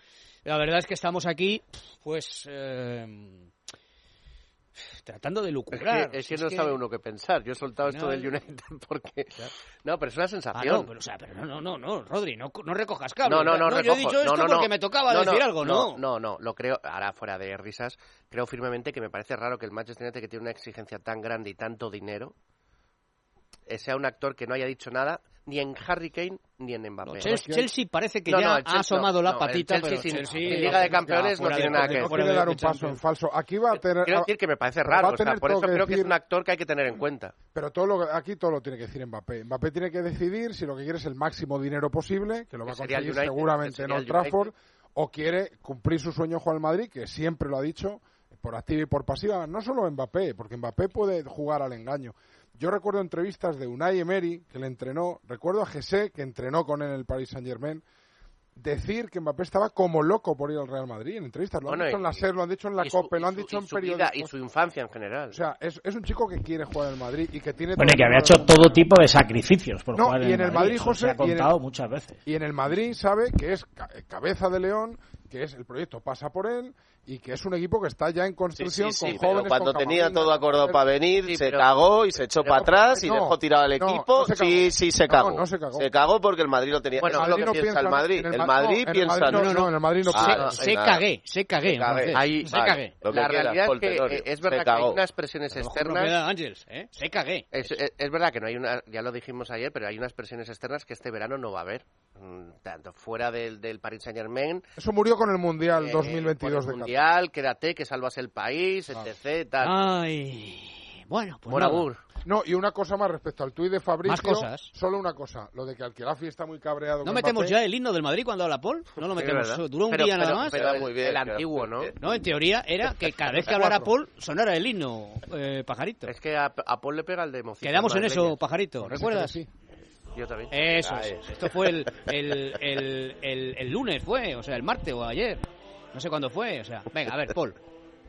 La verdad es que estamos aquí, pues, eh, tratando de Es lucubrar. que, es que Es no que- sabe uno qué pensar. Yo he soltado esto No, del no. United porque... No, pero es una Ah, sensación. no, pero, o sea, pero no, no, no, no, Rodri, no, no recojas cable. No, no, no, yo he recojo. dicho esto no, no, porque no. me tocaba No, decir no, algo, ¿no? No, no, lo creo, ahora fuera de risas, creo firmemente que me parece raro que el Manchester United, que tiene una exigencia tan grande y tanto dinero, sea un actor que no haya dicho nada ni en Harry Kane ni en Mbappé. Chelsea, Chelsea parece que No, ya no, ha asomado no, la patita, Chelsea pero sin- Chelsea... en Liga de Campeones no tiene de- nada que de- ver. No quiere dar un paso en falso. Aquí va a tener. Quiero decir que me parece va a raro, o sea, tener por eso que creo que es decir- un actor que hay que tener en cuenta. Pero todo lo, aquí todo lo tiene que decir Mbappé. Mbappé tiene que decidir si lo que quiere es el máximo dinero posible, que lo va a conseguir United, seguramente en Old. Trafford, o quiere cumplir su sueño Juan Madrid, que siempre lo ha dicho, por activa y por pasiva. No solo Mbappé, porque Mbappé puede jugar al engaño. Yo recuerdo entrevistas de Unai Emery, que le entrenó, recuerdo a Jesse, que entrenó con él en el Paris Saint-Germain, decir que Mbappé estaba como loco por ir al Real Madrid en entrevistas. Lo Bueno, han dicho y- en la SER, lo han dicho en la COPE, lo han dicho y en su vida periódicos. y su infancia en general. O sea, es, es un chico que quiere jugar en el Madrid y que tiene... Bueno, y que había hecho todo tipo de sacrificios por No, jugar y en el Madrid, Eso José, se ha y en el- contado muchas veces. Y en el Madrid sabe que es ca- cabeza de león, que es el proyecto pasa por él y que es un equipo que está ya en Sí, construcción sí, sí, con pero jóvenes. cuando con tenía todo acordado con- para venir, Sí, se pero- cagó y se echó pero- para atrás y no, dejó tirado al no, equipo. no se cagó. sí, sí, se cagó. no se cagó. porque el Madrid lo tenía. Bueno, Eso el es lo Madrid que no piensa el Madrid. el El Ma- Madrid piensa Madrid no, no, en el Madrid no Ah, piensa. se Se cagué, se cagué. Se cagué. Ahí, Ahí, se cagué. Lo que la realidad es que es Se verdad que hay cagó. unas presiones externas. ¿eh? Se cagué. Es, verdad que no hay una, ya lo dijimos ayer, pero hay unas presiones externas que este verano no va a haber. Mm, Tanto fuera del, del Paris Saint Germain, Eso murió con el Mundial eh, 2022 por el de Qatar. Mundial, quédate, que salvas el país, etc. Tal. Ay, bueno, pues Buen nada. No, y una cosa más respecto al tuit de Fabricio. Más cosas. Solo una cosa. Lo de que Alquelafi está muy cabreado ¿No con metemos Mbappé. ya el himno del Madrid cuando habla Paul? No lo Sí, metemos. ¿verdad? Duró un Pero- día nada pero- más. pero el- muy bien, el antiguo, ¿no? No, en teoría era que cada vez que hablara Paul sonara el himno, eh, pajarito. Es que a, a Paul le pega el de emoción. Quedamos en eso, pajarito, ¿recuerdas? Yo también. Eso, Ah, es. esto fue el, el, el, el, el lunes, fue, o sea, el martes o ayer. No sé cuándo fue, o sea, venga, a ver, Paul.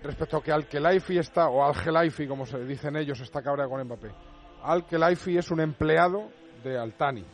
Respecto a que Alquelaifi está, o Algelaifi, como se dicen ellos, está cabreado con Mbappé. Alquelaifi es un empleado de Altani,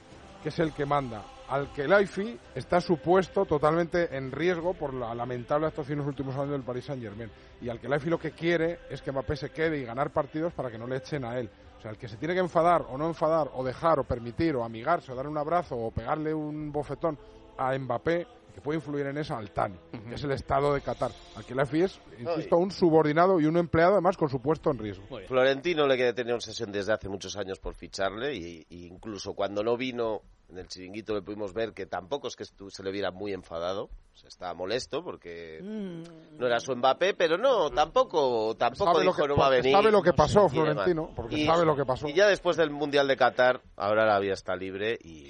que es el que manda. Alquelaifi está supuesto totalmente en riesgo por la lamentable actuación en los últimos años del Paris Saint Germain. Y Alquelaifi lo que quiere es que Mbappé se quede y ganar partidos para que no le echen a él. O sea, el que se tiene que enfadar o no enfadar, o dejar, o permitir, o amigarse, o darle un abrazo, o pegarle un bofetón a Mbappé, que puede influir en eso, Altani, que es el Estado de Qatar. Alquelaifi es, insisto, un subordinado y un empleado, además, con su puesto en riesgo. Florentino le quiere tener obsesión desde hace muchos años por ficharle y, y incluso cuando no vino en el chiringuito le pudimos ver que tampoco es que se le viera muy enfadado, o sea, estaba molesto porque no era su Mbappé, pero no, tampoco, tampoco Sabe lo dijo que- no va a porque venir. sabe lo que pasó. Florentino, porque Y- sabe lo que pasó. Y ya después del Mundial de Qatar, ahora la vía está libre y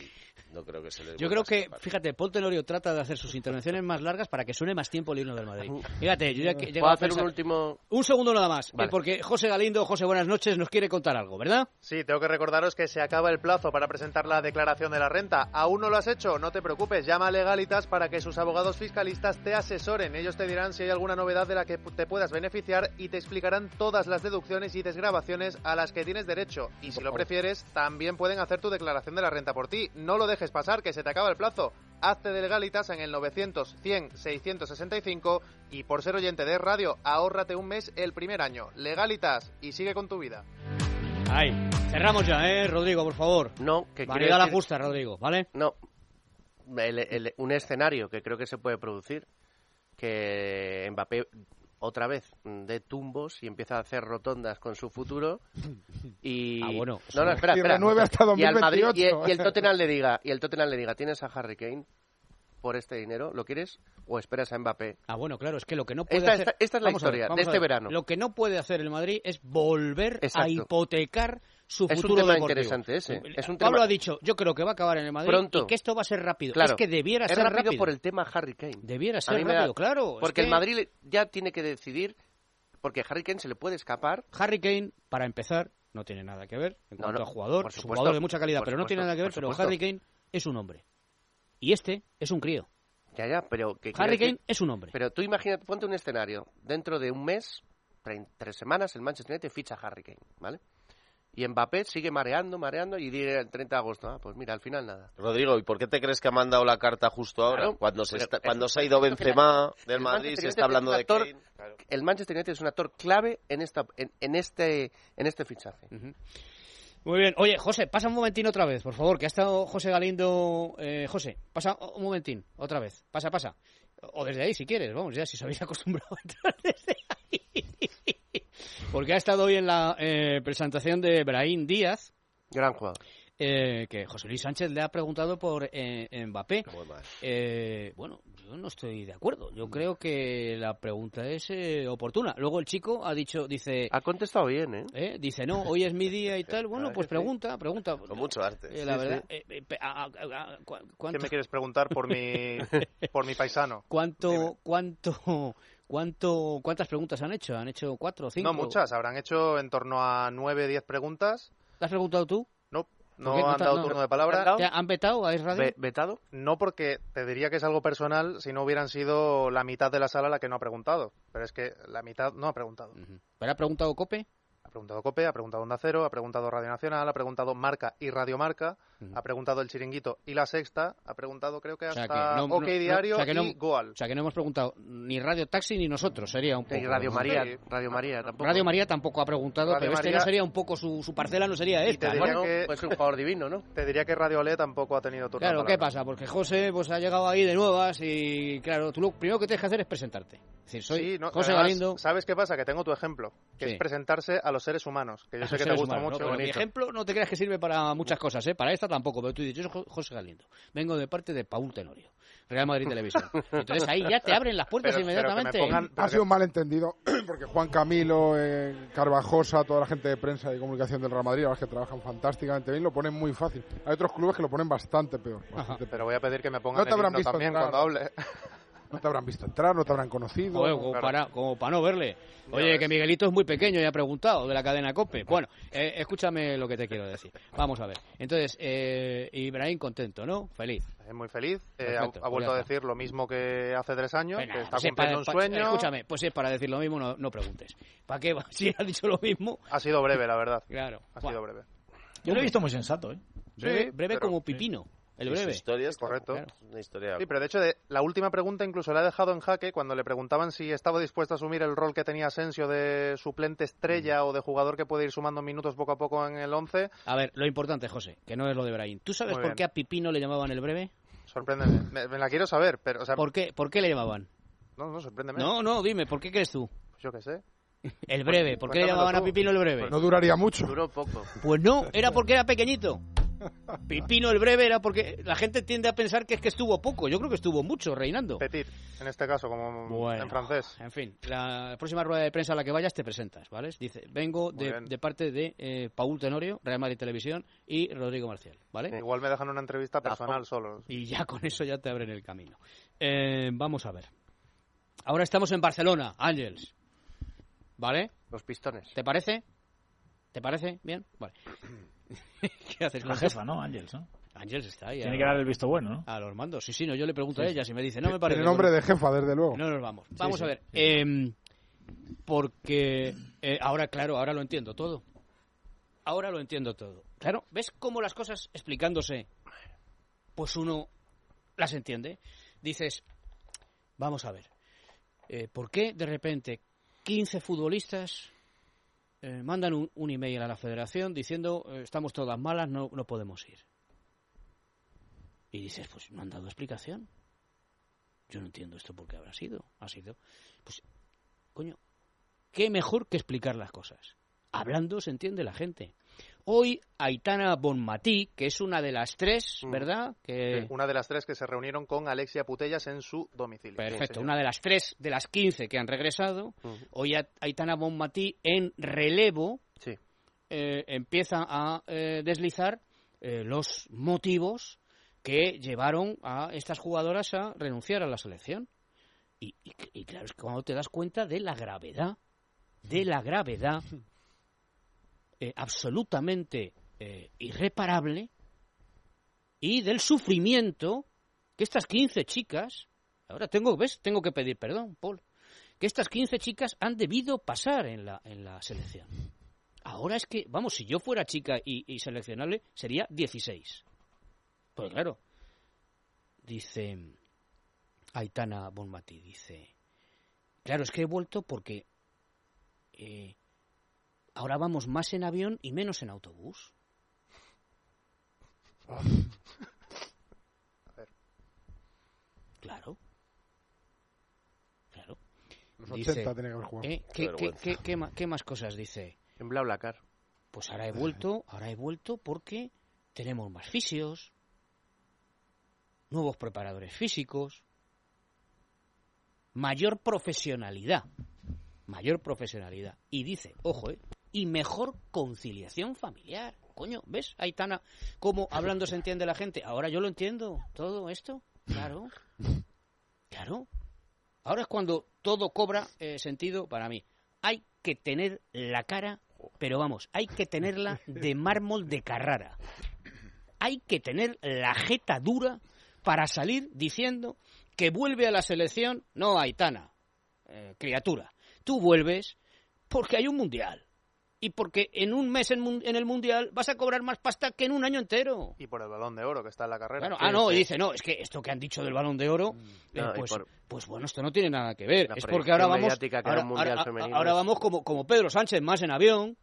no creo que se le Yo creo que, fíjate, Paul Tenorio trata de hacer sus intervenciones más largas para que suene más tiempo el himno del Madrid. Fíjate, yo ya que llego ¿Puedo a hacer un último...? Un segundo nada más, Vale. eh, porque José Galindo, José, buenas noches, nos quiere contar algo, ¿verdad? Sí, tengo que recordaros que se acaba el plazo para presentar la declaración de la renta. ¿Aún no lo has hecho? No te preocupes, llama a Legalitas para que sus abogados fiscalistas te asesoren. Ellos te dirán si hay alguna novedad de la que te puedas beneficiar y te explicarán todas las deducciones y desgrabaciones a las que tienes derecho. Y si lo prefieres, también pueden hacer tu declaración de la renta por ti. No lo dejes pasar, que se te acaba el plazo. Hazte de Legalitas en el 900 100 665 y por ser oyente de radio, ahórrate un mes el primer año. Legalitas y sigue con tu vida. Ahí, cerramos ya, ¿eh, Rodrigo, por favor? No, que quiero Variedad la justa, Rodrigo, ¿vale? No. El- el- un escenario que creo que se puede producir, que Mbappé otra vez dé tumbos y empieza a hacer rotondas con su futuro y Ah, bueno. no no espera Y espera renueve hasta y al Madrid y, 2028. y el Tottenham le diga y el Tottenham le diga tienes a Harry Kane por este dinero lo quieres o esperas a Mbappé Ah, bueno, claro, es que lo que no puede Esta- hacer... esta- esta es la Vamos a ver, historia de este ver. verano. Lo que no puede hacer el Madrid es volver a hipotecar su Es un futuro tema deportivo. interesante ese. Es un Pablo tema- ha dicho, yo creo que va a acabar en el Madrid Pronto. y que esto va a ser rápido. Claro. Es que debiera es ser rápido, rápido. por el tema Harry Kane Debiera ser me da- rápido, claro. es porque el que Madrid le- ya tiene que decidir porque Harry Kane se le puede escapar Harry Kane, para empezar, no tiene nada que ver en No, cuanto no, a jugador. Es un supuesto, jugador de mucha calidad, pero no tiene supuesto, nada que ver. Pero supuesto. Harry Kane es un hombre. Y este es un crío. Ya, ya, pero que Harry Kane decir- es un hombre. Pero tú imagínate, ponte un escenario. Dentro de un mes, tre- tres semanas, el Manchester United ficha a Harry Kane, ¿vale? Y Mbappé sigue mareando, mareando y dice el 30 de agosto, ah, pues mira, al final nada. Rodrigo, ¿y por qué te crees que ha mandado la carta justo ahora? Claro, cuando se, está- es- cuando se ha ido Benzema la- del el Madrid, se está hablando de actor- Kane. El Manchester United es un actor clave en esta en, en este en este fichaje. Muy bien. Oye, José, pasa un momentín otra vez, por favor, que ha estado José Galindo. Eh, José, pasa un momentín, otra vez. Pasa, pasa. O desde ahí, si quieres, vamos, ya si os habéis acostumbrado a entrar desde ahí. Porque ha estado hoy en la eh, presentación de Brahim Díaz. Gran jugador. eh, que José Luis Sánchez le ha preguntado por eh, Mbappé. Eh, bueno, yo no estoy de acuerdo. Yo creo que la pregunta es eh, oportuna. Luego el chico ha dicho, dice... Ha contestado bien, ¿eh? ¿eh? Dice, no, hoy es mi día y tal. Bueno, pues pregunta, pregunta. Con mucho arte. Eh, la Sí, verdad, sí. eh, eh, pe- a- a- a- cu- ¿Qué ¿cuánto, me quieres preguntar por mi, por mi paisano? cuánto, cuánto, cuánto, cuántas preguntas han hecho? ¿Han hecho cuatro o cinco? No muchas, habrán hecho en torno a 9, 10 preguntas. ¿Te has preguntado tú? No, ¿Por no han dado turno de palabra. ¿Te han vetado a? Ve- ¿Vetado? No porque te diría que es algo personal si no hubieran sido la mitad de la sala la que no ha preguntado. Pero es que la mitad no ha preguntado. ¿Pero ha preguntado Cope? Ha preguntado COPE, ha preguntado Onda Cero, ha preguntado Radio Nacional, ha preguntado Marca y Radio Marca, ha preguntado El Chiringuito y La Sexta, ha preguntado creo que O hasta sea que no- OK no- no- Diario o sea que no- y Goal. O sea que no hemos preguntado ni Radio Taxi ni nosotros, sería un poco. Y Radio María, Sí. Radio María tampoco. Radio María tampoco ha preguntado, Radio pero este no sería un poco su, su parcela, no sería Y te esta. diría que- pues un jugador divino, ¿no? Te diría que Radio Olé tampoco ha tenido turno. Claro, ¿qué pasa? Porque José pues ha llegado ahí de nuevas y claro, tú lo primero que tienes que hacer es presentarte. Es decir, soy Sí, no, José además, Galindo. ¿Sabes qué pasa? Que tengo tu ejemplo, que Sí. es presentarse a los seres humanos, que yo sé los que te gusta mucho. Mi ejemplo no te creas que sirve para muchas cosas, ¿eh? Para esta tampoco, pero tú dices, yo soy Jo- José Galindo, vengo de parte de Paul Tenorio, Real Madrid Televisión. Entonces ahí ya te abren las puertas Pero- pero inmediatamente. pongan- Ha sido un malentendido porque Juan Camilo, eh, Carvajosa, toda la gente de prensa y comunicación del Real Madrid, a los que trabajan fantásticamente bien, lo ponen muy fácil. Hay otros clubes que lo ponen bastante peor. bastante peor. Pero voy a pedir que me pongan No te el habrán visto también entrar. cuando hable. No te habrán visto entrar, no te habrán conocido. Joder, como, para, como para no verle. Oye, que Miguelito es muy pequeño y ha preguntado de la cadena COPE. Bueno, eh, escúchame lo que te quiero decir. Vamos a ver. Entonces, eh, Ibrahim contento, ¿no? Feliz. Es muy feliz. eh, ha- Perfecto, ha, pues vuelto ya a decir lo mismo que hace tres años, Venga, que está pues es cumpliendo para- un sueño. escúchame, pues si es para decir lo mismo, no, no preguntes. ¿Para qué? va? Si ha dicho lo mismo. Ha sido breve, la verdad. Claro. Ha sido breve. Yo lo he visto muy sensato, ¿eh? Breve, Sí, breve pero- como pipino. El breve. historia es Correcto. Una historia. Sí, pero de hecho, de, la última pregunta incluso la ha dejado en jaque cuando le preguntaban si estaba dispuesto a asumir el rol que tenía Asensio de suplente Mm. estrella o de jugador que puede ir sumando minutos poco a poco en el 11. A ver, lo importante, José, que no es lo de Brahim. ¿Tú sabes Muy por bien. qué a Pipino le llamaban el breve? Sorpréndeme. Me, me la quiero saber, pero... O sea, ¿Por qué, ¿Por qué le llamaban? No, no, sorpréndeme. No, no, dime, ¿por qué crees tú? Pues yo qué sé. El breve, ¿por qué le llamaban a. Pipino el breve? No duraría mucho. Duró poco. Pues no, era porque era pequeñito. Pipino el breve era porque la gente tiende a pensar que es que estuvo poco. Yo creo que estuvo mucho reinando. Petit, en este caso, como Bueno, en francés. En fin, la próxima rueda de prensa a la que vayas te presentas, ¿vale? Dice, vengo de parte de eh, Paul Tenorio, Real Madrid Televisión y Rodrigo Marcial, ¿vale? Igual me dejan una entrevista personal solo. Y ya con eso ya te abren el camino. Eh, vamos a ver. Ahora estamos en Barcelona, Ángels. ¿Vale? Los pistones. ¿Te parece? ¿Te parece? ¿Bien? Vale. ¿Qué haces? La jefa, ¿no? Ángels, ¿no? Ángels está ahí. Tiene a- que dar el visto bueno, ¿no? A los mandos. Sí, sí, no, yo le pregunto Sí, a ella si me dice, no me parece. Tiene nombre bueno. de jefa, desde luego. No nos vamos. Sí, Vamos sí. a ver. eh, porque eh, ahora, claro, ahora lo entiendo todo. Ahora lo entiendo todo. Claro, ¿ves cómo las cosas explicándose? Pues uno las entiende. Dices, vamos a ver. eh, ¿Por qué de repente 15 futbolistas eh, mandan un, un email a la federación diciendo eh, estamos todas malas, no, no podemos ir? Y dices, pues no han dado explicación. Yo no entiendo esto por qué habrá sido. Ha sido. Pues, coño, qué mejor que explicar las cosas. Hablando se entiende la gente. Hoy Aitana Bonmatí, que es una de las tres, ¿verdad? Que... Sí, Una de las tres que se reunieron con Alexia Putellas en su domicilio. Perfecto, Sí, una de las tres de las 15 que han regresado. Hoy Aitana Bonmatí en relevo Sí. eh, empieza a eh, deslizar eh, los motivos que llevaron a estas jugadoras a renunciar a la selección. Y, y- y claro, es que cuando te das cuenta de la gravedad, de la gravedad eh, absolutamente eh, irreparable y del sufrimiento que estas 15 chicas, ahora tengo, ¿ves? Tengo que pedir perdón, Paul, que estas 15 chicas han debido pasar en la, en la selección. Ahora es que, vamos, si yo fuera chica y, y seleccionable, sería 16. Pues claro, dice Aitana Bonmati, dice, claro, es que he vuelto porque eh, ahora vamos más en avión y menos en autobús. Claro. Claro. Los 80 tenía que haber jugado. ¿eh? Qué ¿Qué, qué, vergüenza. qué- qué ma- qué más cosas dice? En BlaBlaCar. Pues ahora he vuelto, ahora he vuelto porque tenemos más fisios, nuevos preparadores físicos, mayor profesionalidad, mayor profesionalidad. Y dice, ojo, ¿eh? Y mejor conciliación familiar. Coño, ¿ves, Aitana, cómo hablando se entiende la gente? Ahora yo lo entiendo, todo esto, claro, claro. Ahora es cuando todo cobra eh, sentido para mí. Hay que tener la cara, pero vamos, hay que tenerla de mármol de Carrara. Hay que tener la jeta dura para salir diciendo que vuelve a la selección, no Aitana, eh, criatura. Tú vuelves porque hay un mundial. Y porque en un mes en, el Mundial vas a cobrar más pasta que en un año entero. Y por el balón de oro que está en la carrera. Claro, ah, no, y dice, no, es que esto que han dicho del balón de oro, eh, No, y pues, por- pues bueno, esto no tiene nada que ver. Es porque ahora vamos, ahora, ahora- vamos como, como Pedro Sánchez, más en avión,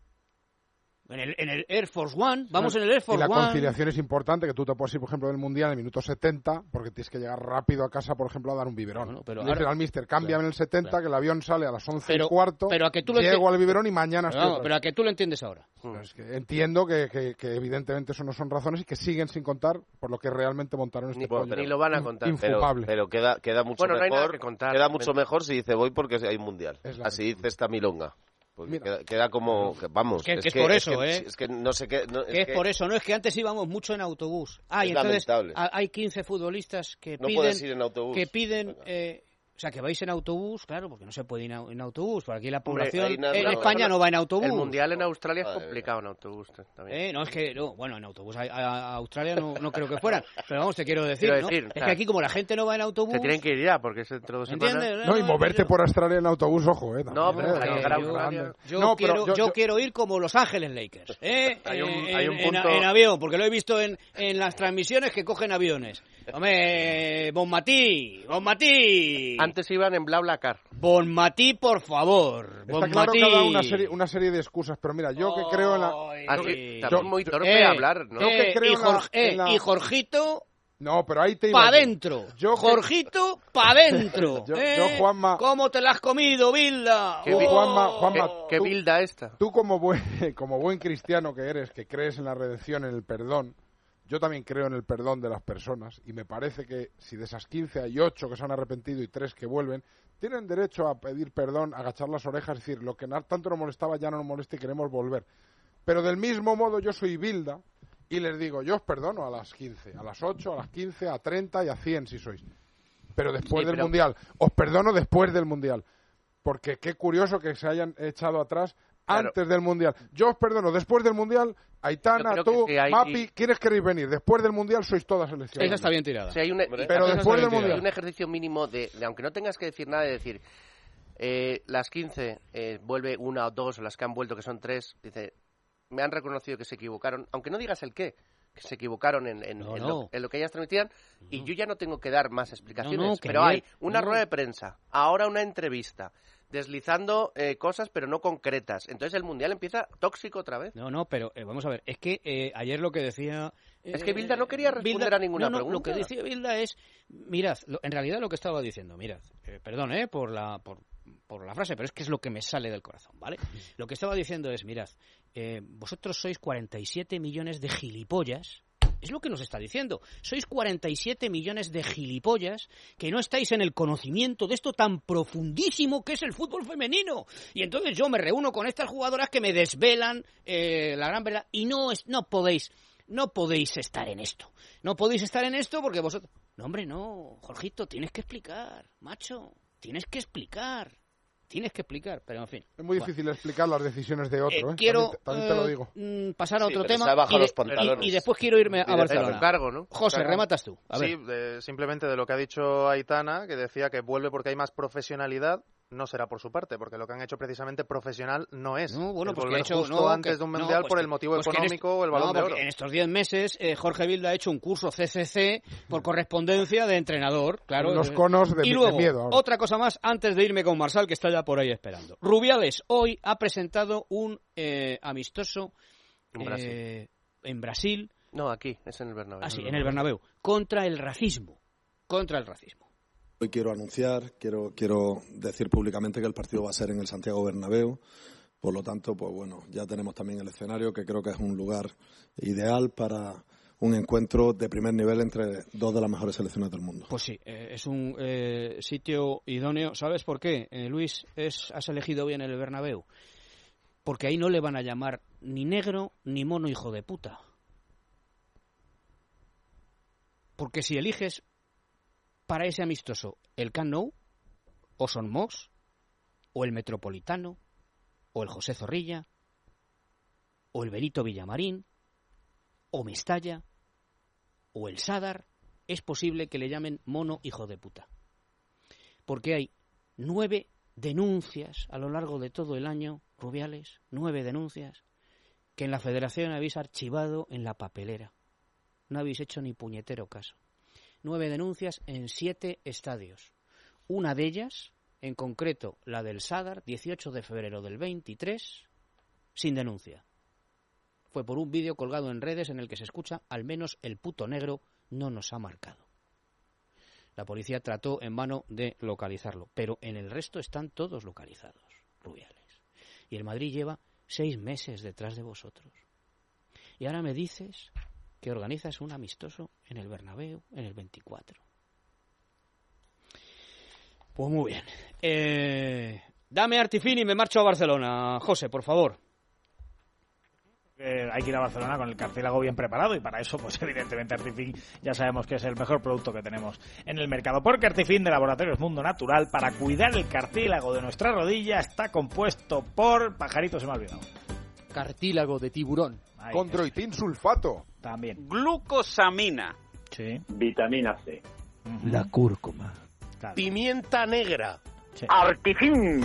en el, en el Air Force One, vamos en el Air Y Force la One. conciliación es importante, que tú te puedes ir, por ejemplo, del Mundial en el minuto 70, porque tienes que llegar rápido a casa, por ejemplo, a dar un biberón. pero Le dices ahora- al mister, cámbiame en el 70, que el avión sale a las 11 Pero- y cuarto, pero a que tú lo llego al biberón y mañana Pero, estoy vamos, otra pero a que tú lo entiendes ahora. Pero es que entiendo que, que- que evidentemente eso no son razones y que siguen sin contar por lo que realmente montaron este Bueno, pollo. ni lo van a contar. Pero, Infumable. pero queda, queda mucho Bueno, no mejor. que contar. queda mucho mejor si dice voy porque hay mundial. La Así dice esta milonga. Porque queda, queda como, que- vamos. Que- que es por eso, ¿eh? Es que no sé qué. no- Que es por eso, no es que antes íbamos mucho en autobús. Ah, y Es entonces lamentable. ha- hay 15 futbolistas que No piden puedes ir en autobús. que piden eh, o sea, que vais en autobús, claro, porque no se puede ir en au- en autobús, por aquí la población en no, España no va en autobús. El mundial en Australia es complicado en autobús también. Eh, no, es que, no, bueno, en autobús a, Australia no, no creo que fueran, pero vamos, te quiero decir, Quiero ¿no? decir, es que aquí como la gente no va en autobús... Se tienen que ir ya porque es dentro de dos semanas. No, y moverte por Australia en autobús, ojo, eh. No, pero eh, Australia- Yo, No, pero quiero, yo- yo yo- quiero ir como Los Ángeles Lakers, ¿eh? Hay un- En- hay un en- punto- en avión, porque lo he visto en, en las transmisiones que cogen aviones. Hombre, Bonmatí, Bonmatí. Antes iban en BlaBlaCar. Bonmatí, por favor. Está claro que ha dado una serie, una serie de excusas, pero mira, yo que creo en la... Así, yo- también muy yo- torpe Eh, hablar, ¿no? Yo que eh, creo y, en la- Jorge- eh, en la- y Jorgito, No, pero ahí te iba pa' yo. dentro. Yo que- Jorgito, pa' dentro. Yo- ¿eh? yo, Juanma- ¿Cómo te la has comido, Bilda? Qué Oh. Juanma, Juanma, Qué tú- bilda esta. Tú como buen, como buen cristiano que eres, que crees en la redención, en el perdón, yo también creo en el perdón de las personas y me parece que si de esas 15 hay 8 que se han arrepentido y 3 que vuelven, tienen derecho a pedir perdón, a agachar las orejas, y decir, lo que tanto nos molestaba ya no nos molesta y queremos volver. Pero del mismo modo yo soy Bilda y les digo, yo os perdono a las 15, a las 8, a las 15, a 30 y a 100 si sois. Pero después Sí, del pero- Mundial, os perdono después del Mundial. Porque qué curioso que se hayan echado atrás Claro. antes del Mundial. Yo os perdono, después del Mundial, Aitana, tú, que sí hay- Mapi, ¿quieres queréis venir? Después del Mundial sois todas elecciones. Esa está bien tirada. Hay un, Pero después del Mundial. hay un ejercicio mínimo de, de, aunque no tengas que decir nada, de decir, eh, las 15 eh, vuelve una o dos, o las que han vuelto, que son tres, dice, me han reconocido que se equivocaron, aunque no digas el qué, que se equivocaron en, en- No, en no. Lo, en lo que ellas transmitían, y yo ya no tengo que dar más explicaciones, No, no, que pero hay una no. rueda de prensa, ahora una entrevista, deslizando eh, cosas pero no concretas. Entonces el Mundial empieza tóxico otra vez. No, no, pero eh, vamos a ver, es que eh, ayer lo que decía... Es que eh, Bilda no quería responder Bilda- a ninguna no, no, Lo pregunta. que decía Bilda es, mirad, lo- en realidad lo que estaba diciendo, mirad, eh, perdón, eh, por la, por, por la frase, pero es que es lo que me sale del corazón, ¿vale? Lo que estaba diciendo es, mirad, eh, vosotros sois 47 millones de gilipollas, es lo que nos está diciendo. Sois 47 millones de gilipollas que no estáis en el conocimiento de esto tan profundísimo que es el fútbol femenino. Y entonces yo me reúno con estas jugadoras que me desvelan eh, la gran verdad y no, es, no podéis. No podéis estar en esto. No podéis estar en esto porque vosotros... No, hombre, no. Jorgito, tienes que explicar. Macho, tienes que explicar. Tienes que explicar, pero en fin. Es muy Bueno. difícil explicar las decisiones de otro, Eh, ¿eh? quiero también, también te lo eh, digo. mm, pasar a Sí, otro pero tema se ha bajado y, de- los pantalones. y- y después quiero irme a Barcelona. cargo, ¿no? José, Cargo. rematas tú. A ver. Sí, de- simplemente de lo que ha dicho Aitana, que decía que vuelve porque hay más profesionalidad, no será por su parte, porque lo que han hecho precisamente profesional no es. No, bueno, El pues que volver ha hecho justo no, antes que- de un no, mundial pues por que- el motivo pues económico o el balón no, de oro. En estos 10 meses, eh, Jorge Vilda ha hecho un curso CCC por correspondencia de entrenador, claro. Los conos de- y de luego, miedo ahora. otra cosa más antes de irme con Marsal, que está ya por ahí esperando. Rubiales hoy ha presentado un eh, amistoso En Brasil. eh, en Brasil, No, aquí, es en el Bernabéu. así, en el Bernabéu, contra el racismo. Contra el racismo. Hoy quiero anunciar, quiero, quiero decir públicamente que el partido va a ser en el Santiago Bernabéu. Por lo tanto, pues bueno, ya tenemos también el escenario, que creo que es un lugar ideal para un encuentro de primer nivel entre dos de las mejores selecciones del mundo. Pues sí, eh, es un eh, sitio idóneo. ¿Sabes por qué, Eh, Luis? Es, has elegido bien el Bernabéu. Porque ahí no le van a llamar ni negro ni mono hijo de puta. Porque si eliges para ese amistoso el Camp Nou, o Son Mox, o el Metropolitano, o el José Zorrilla, o el Benito Villamarín, o Mestalla, o el Sadar, es posible que le llamen mono hijo de puta. Porque hay nueve denuncias a lo largo de todo el año, Rubiales, nueve denuncias, que en la federación habéis archivado en la papelera. No habéis hecho ni puñetero caso. Nueve denuncias en siete estadios. Una de ellas, en concreto la del Sadar, 18 de febrero del 23, sin denuncia. Fue por un vídeo colgado en redes en el que se escucha al menos el puto negro no nos ha marcado. La policía trató en vano de localizarlo, pero en el resto están todos localizados, Rubiales. Y el Madrid lleva seis meses detrás de vosotros. Y ahora me dices que organizas un amistoso en el Bernabéu en el 24. Pues muy bien. Eh, dame Artifini y me marcho a Barcelona. José, por favor. Eh, hay que ir a Barcelona con el cartílago bien preparado y para eso, pues evidentemente Artifin ya sabemos que es el mejor producto que tenemos en el mercado. Porque Artifin de Laboratorios Mundo Natural para cuidar el cartílago de nuestra rodilla está compuesto por... Pajarito se me ha olvidado. Cartílago de tiburón. Ahí, Condroitin sulfato. También. Glucosamina. Sí. Vitamina C. La cúrcuma. Pimienta negra. Artifin.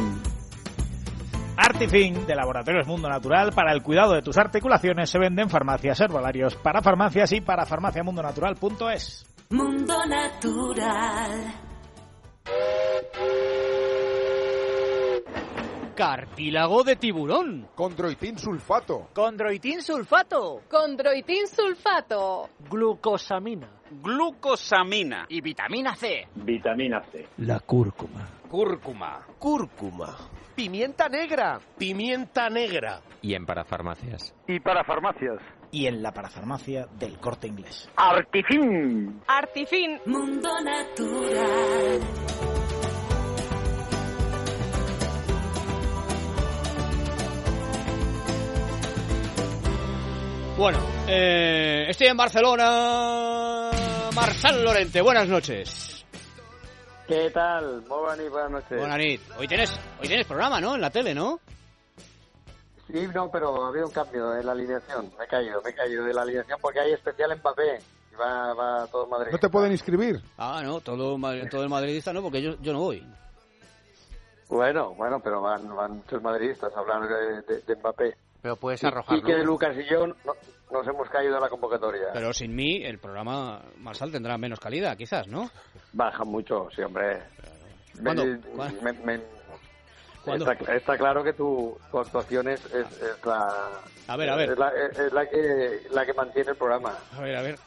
Artifin de Laboratorios Mundo Natural para el cuidado de tus articulaciones se vende en farmacias herbolarios para farmacias y para farmaciamundonatural.es. Mundo Natural. Cartílago de tiburón. Condroitin sulfato. Condroitin sulfato. Condroitin sulfato. Glucosamina. Glucosamina. Y vitamina C. Vitamina C. La cúrcuma. Cúrcuma. Cúrcuma. Pimienta negra. Pimienta negra. Y en parafarmacias. Y para farmacias. Y en la parafarmacia del corte inglés. Artifin. Artifin. Mundo Natural. Bueno, eh, estoy en Barcelona. Marsal Lorente, buenas noches. ¿Qué tal? Muy buenas, noches. Buenas. Hoy tienes, hoy tienes programa, ¿no? En la tele, ¿no? Sí, no, pero ha habido un cambio en la alineación. Me he caído, me he caído de la alineación porque hay especial en papel. Y va, va todo Madrid. ¿No te pueden inscribir? Ah, no, todo, el madridista no, porque yo, yo no voy. Bueno, bueno, pero van, van muchos madridistas hablando de, de, de Mbappé. Pero puedes Y- arrojarlo. Quique, Lucas y yo no- nos hemos caído de la convocatoria. Pero sin mí, el programa Marsal tendrá menos calidad, quizás, ¿no? Baja mucho, sí, hombre. ¿Cuándo? Me- ¿Cuándo? me- me- ¿Cuándo? Está, está claro que tu, tu actuación es, es, es la... A ver, a ver. Es la, es- es la que, la que mantiene el programa. A ver, a ver.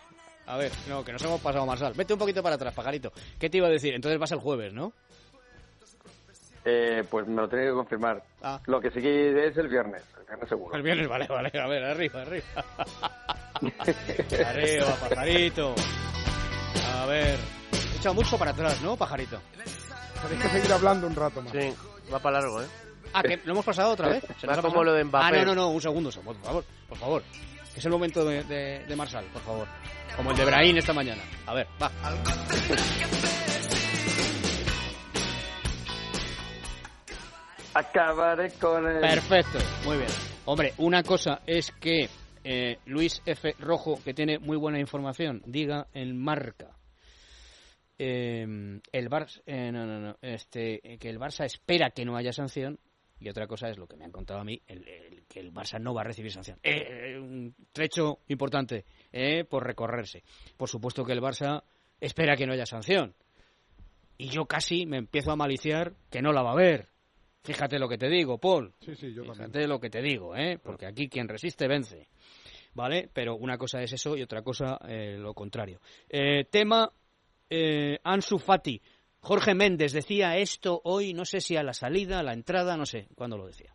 A ver, no, que nos hemos pasado Marsal. Vete un poquito para atrás, pajarito. ¿Qué te iba a decir? Entonces vas el jueves, ¿no? Eh, pues me lo tengo que confirmar. Ah. Lo que sí que es el viernes, el viernes seguro. El viernes, vale, vale. A ver, arriba, arriba. arriba, pajarito. A ver. He echado mucho para atrás, ¿no, pajarito? Tenéis que seguir hablando un rato más. Sí, va para largo, ¿eh? Ah, que lo hemos pasado otra vez. ¿Se nos Va como lo de Mbappé. Ah, no, no, no, un segundo, por favor, por favor. Es el momento de, de, de Marsal, por favor. Como el de Brahim esta mañana. A ver, va. Acabaré con el... Perfecto, muy bien. Hombre, una cosa es que eh, Luis F. Rojo, que tiene muy buena información, diga en marca eh, el Barça, eh, no, no, no, este, que el Barça espera que no haya sanción y otra cosa es lo que me han contado a mí, el, que el Barça no va a recibir sanción. Eh, un trecho importante eh, por recorrerse. Por supuesto que el Barça espera que no haya sanción. Y yo casi me empiezo a maliciar que no la va a haber. Fíjate lo que te digo, Paul. Sí, sí, yo también. Fíjate lo que te digo, ¿eh? Porque aquí quien resiste vence. ¿Vale? Pero una cosa es eso y otra cosa eh, lo contrario. Eh, tema eh, Ansu Fati. Jorge Méndez decía esto hoy, no sé si a la salida, a la entrada, no sé cuándo lo decía.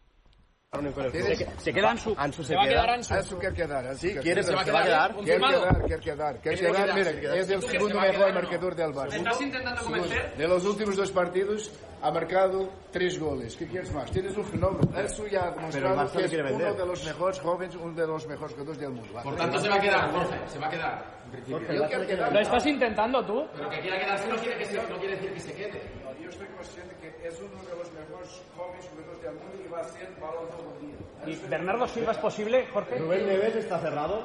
Se queda Ansu. Ansu se, va a quedar Ansu. Ansu quiere quedar. Ansu Sí, quiere se va a quedar. Quiere quedar, quiere quedar. Quiere quedar, mira, se queda. es el ¿Tú crees segundo mejor marcador del Barça. ¿Me estás intentando convencer? De los últimos dos partidos ha marcado tres goles. ¿Qué quieres más? Tienes un fenómeno. Ansu ya ha demostrado que es uno vender. de los mejores jóvenes, uno de los mejores jugadores del mundo. Por tanto, se va a quedar, Jorge. Se va a quedar. En quiere quedar. ¿Lo estás intentando tú? Pero que quiera quedarse no quiere, que se, no quiere decir que se quede. Yo estoy consciente que es uno de los mejores jóvenes jugadores del mundo y va a ser balón todo el día. ¿Y Bernardo Silva es posible, Jorge? Rubén Neves está cerrado.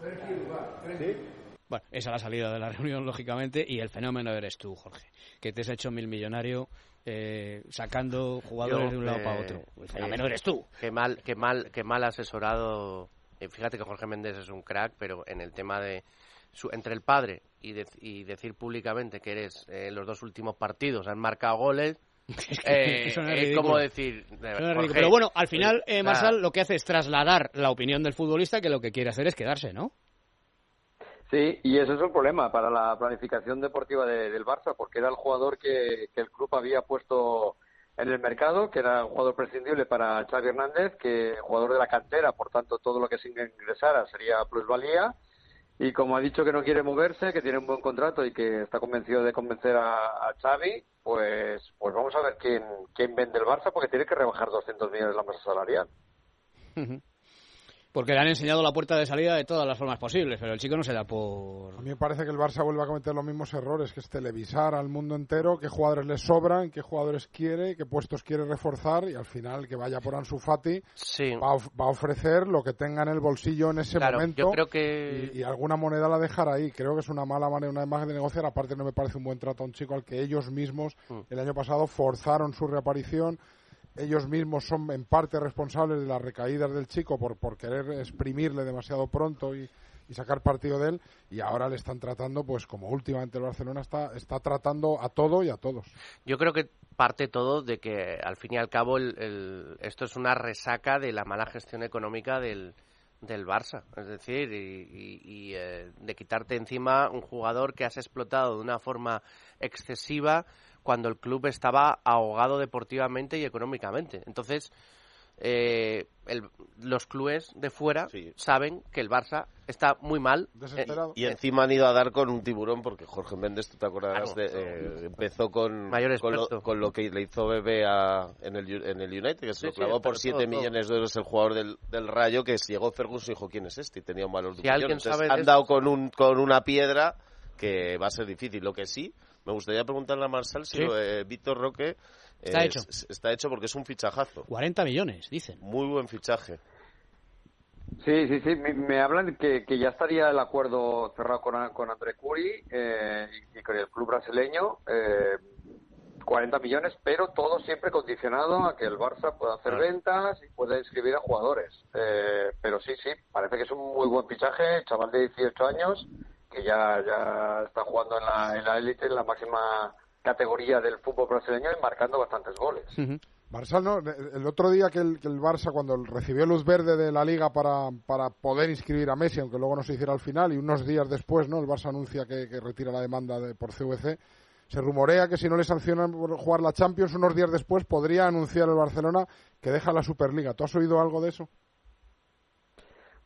Tranquilo, va. Tranquilo. Bueno, esa es la salida de la reunión, lógicamente, y el fenómeno eres tú, Jorge, que te has hecho mil millonario eh, sacando jugadores Yo, de un lado eh, para otro. El fenómeno eh, eres tú. Qué mal, qué mal, qué mal asesorado. eh, Fíjate que Jorge Méndez es un crack, pero en el tema de su- entre el padre y, de- y decir públicamente que eres eh, los dos últimos partidos han marcado goles. eh, Eso no es como decir. No es. Pero bueno, al final. Marsal lo que hace es trasladar la opinión del futbolista que lo que quiere hacer es quedarse, ¿no? Sí, y ese es un problema para la planificación deportiva de- del Barça, porque era el jugador que, el club había puesto en el mercado, que era un jugador prescindible para Xavi Hernández, que jugador de la cantera, por tanto todo lo que se ingresara sería plusvalía. Y como ha dicho que no quiere moverse, que tiene un buen contrato y que está convencido de convencer a, Xavi, pues, pues vamos a ver quién, quién vende el Barça, porque tiene que rebajar 200 millones la masa salarial. Porque le han enseñado la puerta de salida de todas las formas posibles, pero el chico no se da por... A mí me parece que el Barça vuelve a cometer los mismos errores, que es televisar al mundo entero qué jugadores les sobran, qué jugadores quiere, qué puestos quiere reforzar y al final que vaya por Ansu Fati va, a, va a ofrecer lo que tenga en el bolsillo en ese Claro, momento yo creo que- y, y alguna moneda la dejar ahí. Creo que es una mala manera, una imagen de negociar. Aparte no me parece un buen trato a un chico al que ellos mismos Mm. el año pasado forzaron su reaparición. Ellos mismos son en parte responsables de las recaídas del chico por, por querer exprimirle demasiado pronto y, y sacar partido de él y ahora le están tratando pues como últimamente el Barcelona está, está tratando a todo y a todos. Yo creo que parte todo de que al fin y al cabo el- esto es una resaca de la mala gestión económica del, del Barça. Es decir, y, y- y, eh, de quitarte encima un jugador que has explotado de una forma excesiva cuando el club estaba ahogado deportivamente y económicamente. Entonces, eh, el- los clubes de fuera saben que el Barça está muy mal. Eh, Y encima han ido a dar con un tiburón porque Jorge Méndez, tú te acordarás, Claro. de, eh, empezó con, Mayor con, lo, experto. con lo que le hizo Bebé a- en, el, en el United, que se Sí, lo sí, clavó por pero 7 todo, todo. millones de euros el jugador del, del Rayo, que llegó Ferguson y dijo, ¿quién es este? Y tenía un valor de un Si han dado con, un, con una piedra que va a ser difícil. Lo que sí, me gustaría preguntarle a Marsal si Sí. lo de Víctor Roque Está eh, hecho. s- está hecho porque es un fichajazo. 40 millones, dicen. Muy buen fichaje. Sí, sí, sí. Me, me hablan que, que ya estaría el acuerdo cerrado con, con André Curi eh, y, y con el club brasileño. Eh, 40 millones, pero todo siempre condicionado a que el Barça pueda hacer ventas y pueda inscribir a jugadores. Eh, pero sí, sí, parece que es un muy buen fichaje, chaval de 18 años, que ya, ya está jugando en la en la élite, en la máxima categoría del fútbol brasileño y marcando bastantes goles. Marsal, ¿no? El otro día que el, que el Barça, cuando recibió luz verde de la Liga para, para poder inscribir a Messi, aunque luego no se hiciera al final, y unos días después, ¿no? El Barça anuncia que, que retira la demanda de, por CVC. Se rumorea que si no le sancionan por jugar la Champions, unos días después podría anunciar el Barcelona que deja la Superliga. ¿Tú has oído algo de eso?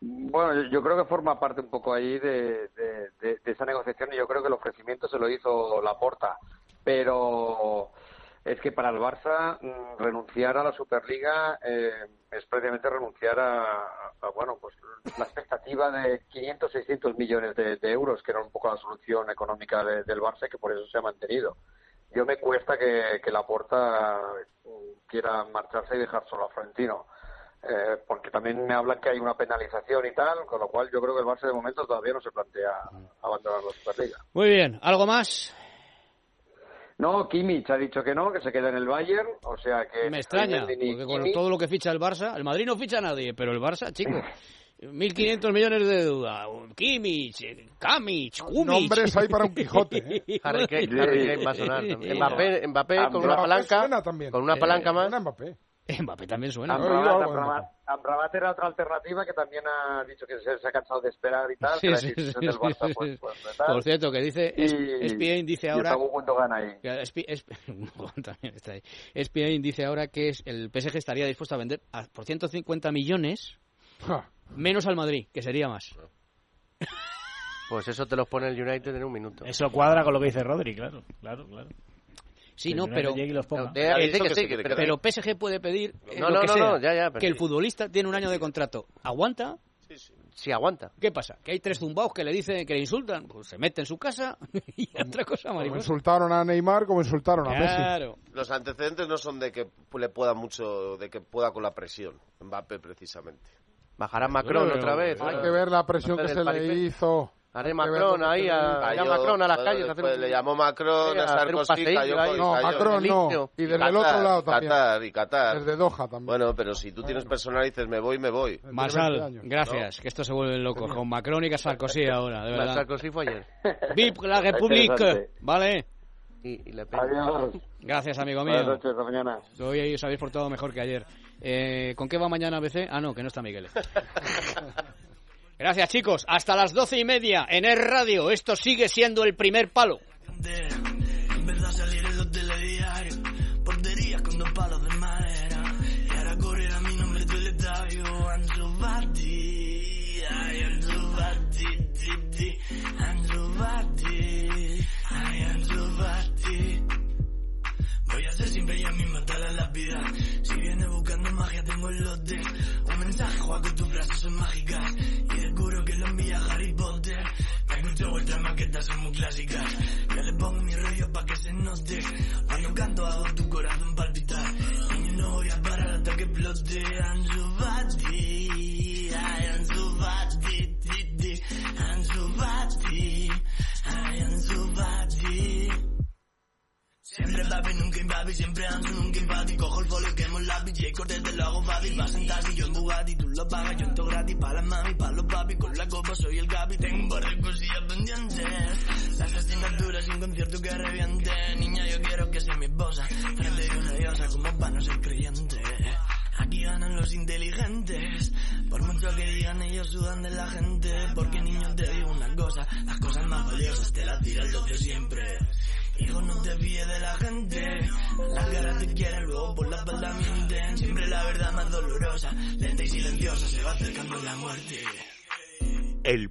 Bueno, yo- creo que forma parte un poco ahí de, esa negociación y yo creo que el ofrecimiento se lo hizo Laporta. Pero es que para el Barça mm, renunciar a la Superliga eh, es prácticamente renunciar a, bueno, pues la expectativa de 500, 600 millones de, euros, que era un poco la solución económica de- del Barça que por eso se ha mantenido. Yo me cuesta que, que Laporta mm, quiera marcharse y dejar solo a Florentino. Eh, porque también me hablan que hay una penalización y tal, con lo cual yo creo que el Barça de momento todavía no se plantea abandonar la Superliga. Muy bien, ¿algo más? No, Kimmich ha dicho que no, que se queda en el Bayern, o sea que... Me extraña, porque con Kimmich- todo lo que ficha el Barça, el Madrid no ficha a nadie, pero el Barça, chico, 1.500 millones de deuda, Kimmich, eh, Kamic, Kumic. Nombres hay para un Quijote, ¿eh? Harry Kane, Harry Kane va a sonar. Mbappé, Mbappé con una palanca, también. con una palanca más. Mbappé. Mbappé también suena. Amrabat, Amrabat- Amrabat era otra alternativa que también ha dicho que se, se ha cansado de esperar y tal. Sí, que la sí, decisión sí, del sí, Barça, sí, pues, sí. pues, de tal. Por cierto, que dice, Y- dice ahora... ahí. también está ahí. ESPN dice ahora que es, el PSG estaría dispuesto a vender a- por 150 millones menos al Madrid, que sería más. Pues eso te los pone el United en un minuto. Eso cuadra con lo que dice Rodri, claro, claro, claro. Sí, no, pero, sí, pero, PSG puede pedir eh, No, lo no, que no, sea, no, ya, ya, pero que el sí. futbolista tiene un año de contrato. ¿Aguanta? Si aguanta. ¿Qué pasa? ¿Que hay tres zumbaos que le dicen que le insultan? Pues se mete en su casa y otra cosa, Como mariposa. insultaron a Neymar, como insultaron a Messi. Claro. Los antecedentes no son de que le pueda mucho, de que pueda con la presión. Mbappé, precisamente. Bajará Macron Pero otra vez. Hay que ver la presión que se le hizo Haré Macron ahí, a, yo- Macron a las calles. hacer un- le llamó Macron a Sarkozy, cayó con- No, cayó. Macron no. Y desde el otro lado también. Qatar, y Qatar. Desde Doha también. Bueno, pero si tú tienes personal y dices me voy, me voy. Marsal, gracias, que esto se vuelve loco. Con Macron y con Sarkozy ahora, de La verdad. Sarkozy fue ayer. Vip la Interesante. ¿vale? Y, y Le Pen. Adiós. Gracias, amigo mío. Buenas noches, hasta mañana. Hoy os habéis portado mejor que ayer. Eh, ¿Con qué va mañana ABC? Ah, no, que no está Miguel. Gracias, chicos. Hasta las doce y media en el radio. Esto sigue siendo el primer palo.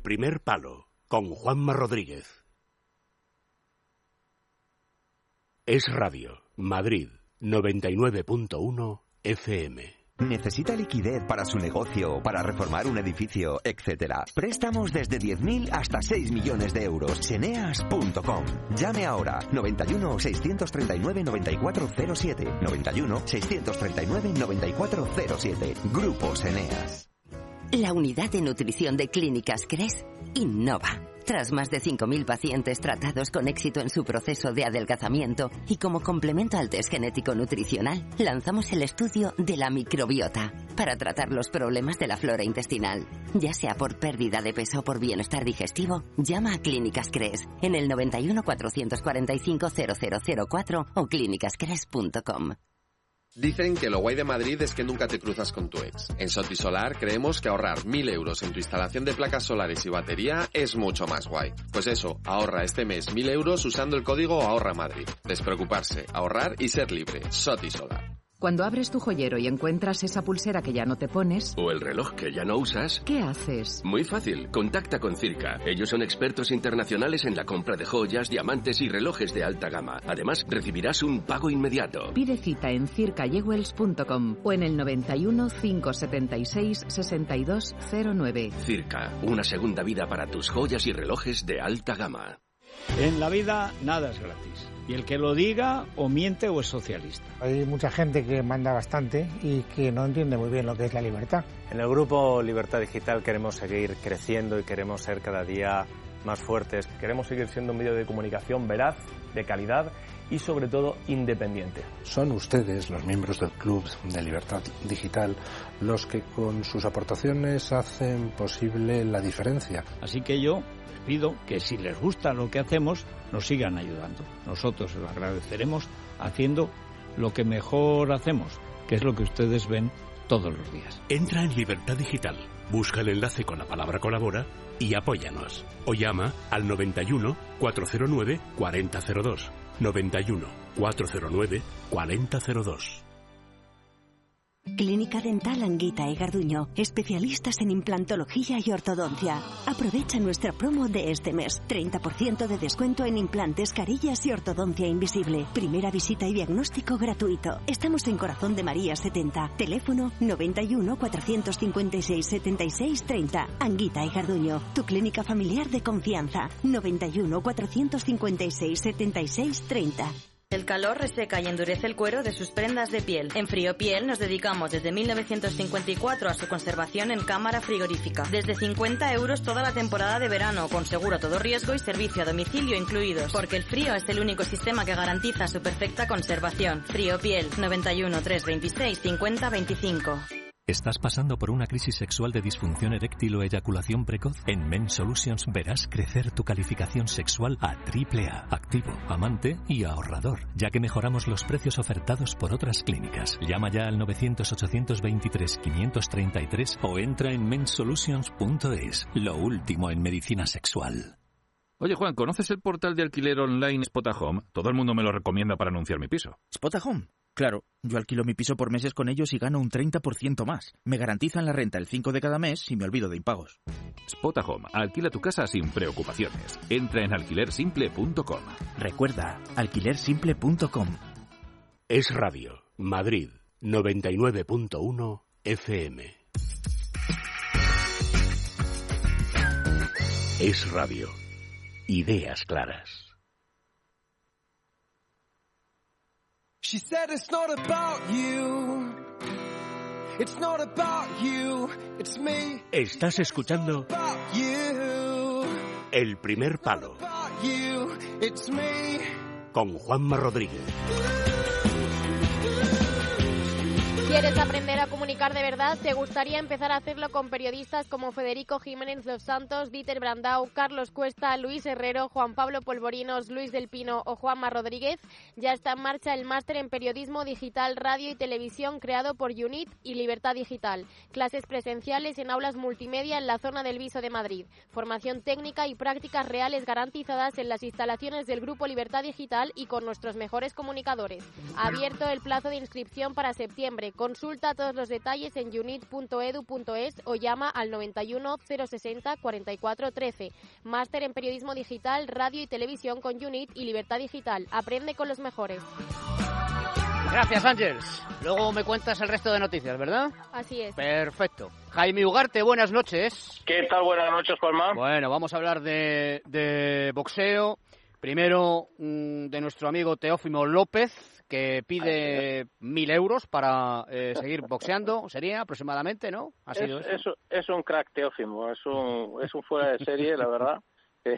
Primer palo con Juanma Rodríguez. Es Radio, Madrid, 99.1 FM. ¿Necesita liquidez para su negocio, para reformar un edificio, etcétera? Préstamos desde 10.000 hasta 6 millones de euros. Seneas.com. Llame ahora 91 639 9407. 91 639 9407. Grupo Seneas. La unidad de nutrición de Clínicas Cres innova. Tras más de 5.000 pacientes tratados con éxito en su proceso de adelgazamiento y como complemento al test genético nutricional, lanzamos el estudio de la microbiota para tratar los problemas de la flora intestinal. Ya sea por pérdida de peso o por bienestar digestivo, llama a Clínicas Cres en el 91 445 0004 o clínicascres.com. Dicen que lo guay de Madrid es que nunca te cruzas con tu ex. En Sotisolar creemos que ahorrar 1000 euros en tu instalación de placas solares y batería es mucho más guay. Pues eso, ahorra este mes 1000 euros usando el código Ahorra Madrid. Despreocuparse, ahorrar y ser libre. Sotisolar. Cuando abres tu joyero y encuentras esa pulsera que ya no te pones, ¿O el reloj que ya no usas? ¿qué haces? Muy fácil, contacta con Circa. Ellos son expertos internacionales en la compra de joyas, diamantes y relojes de alta gama. Además, recibirás un pago inmediato. Pide cita en circayewells.com o en el 91 576 6209. Circa, una segunda vida para tus joyas y relojes de alta gama. En la vida nada es gratis. Y el que lo diga o miente o es socialista. Hay mucha gente que manda bastante y que no entiende muy bien lo que es la libertad. En el grupo Libertad Digital queremos seguir creciendo y queremos ser cada día más fuertes. Queremos seguir siendo un medio de comunicación veraz, de calidad y sobre todo independiente. Son ustedes, los miembros del Club de Libertad Digital, los que con sus aportaciones hacen posible la diferencia. Así que yo les pido que si les gusta lo que hacemos, nos sigan ayudando. Nosotros lo agradeceremos haciendo lo que mejor hacemos, que es lo que ustedes ven todos los días. Entra en Libertad Digital, busca el enlace con la palabra colabora y apóyanos. O llama al 91 409 4002. 91 409 4002. Clínica Dental Anguita y Garduño, especialistas en implantología y ortodoncia. Aprovecha nuestra promo de este mes. 30% de descuento en implantes, carillas y ortodoncia invisible. Primera visita y diagnóstico gratuito. Estamos en Corazón de María 70. Teléfono 91 456 76 30. Anguita y Garduño, tu clínica familiar de confianza. 91 456 76 30. El calor reseca y endurece el cuero de sus prendas de piel. En Frío Piel nos dedicamos desde 1954 a su conservación en cámara frigorífica. Desde 50 euros toda la temporada de verano, con seguro todo riesgo y servicio a domicilio incluidos. Porque el frío es el único sistema que garantiza su perfecta conservación. Frío Piel 91 326 50 25. ¿Estás pasando por una crisis sexual de disfunción eréctil o eyaculación precoz? En Men Solutions verás crecer tu calificación sexual a AAA, activo, amante y ahorrador, ya que mejoramos los precios ofertados por otras clínicas. Llama ya al 900-823-533 o entra en mensolutions.es, lo último en medicina sexual. Oye Juan, ¿conoces el portal de alquiler online Spotahome? Todo el mundo me lo recomienda para anunciar mi piso. ¿Spotahome? Claro, yo alquilo mi piso por meses con ellos y gano un 30% más. Me garantizan la renta el 5 de cada mes y me olvido de impagos. Spotahome, alquila tu casa sin preocupaciones. Entra en alquilersimple.com. Recuerda, alquilersimple.com. Es Radio, Madrid, 99.1 FM. Es Radio. Ideas claras. She said it's not about you. It's not about you. It's me. Estás escuchando. El Primer Palo. It's me. con Juanma Rodríguez. ¿Quieres aprender a comunicar de verdad? ¿Te gustaría empezar a hacerlo con periodistas como Federico Jiménez Los Santos, Dieter Brandau, Carlos Cuesta, Luis Herrero, Juan Pablo Polvorinos, Luis del Pino o Juanma Rodríguez? Ya está en marcha el máster en periodismo digital, radio y televisión creado por UNIT y Libertad Digital. Clases presenciales en aulas multimedia en la zona del Viso de Madrid. Formación técnica y prácticas reales garantizadas en las instalaciones del Grupo Libertad Digital y con nuestros mejores comunicadores. Abierto el plazo de inscripción para septiembre. Consulta todos los detalles en unit.edu.es o llama al 91 060 44 13. Máster en periodismo digital, radio y televisión con Unit y Libertad Digital. Aprende con los mejores. Gracias, Ángels. Luego me cuentas el resto de noticias, ¿verdad? Así es. Perfecto. Jaime Ugarte, buenas noches. ¿Qué tal? Buenas noches, Juanma. Bueno, vamos a hablar de, de boxeo. Primero mm, de nuestro amigo Teófimo López, que pide mil euros para eh, seguir boxeando, sería aproximadamente, ¿no? Ha sido es, eso. es- es un crack Teófimo, es un, es un fuera de serie, la verdad. Eh,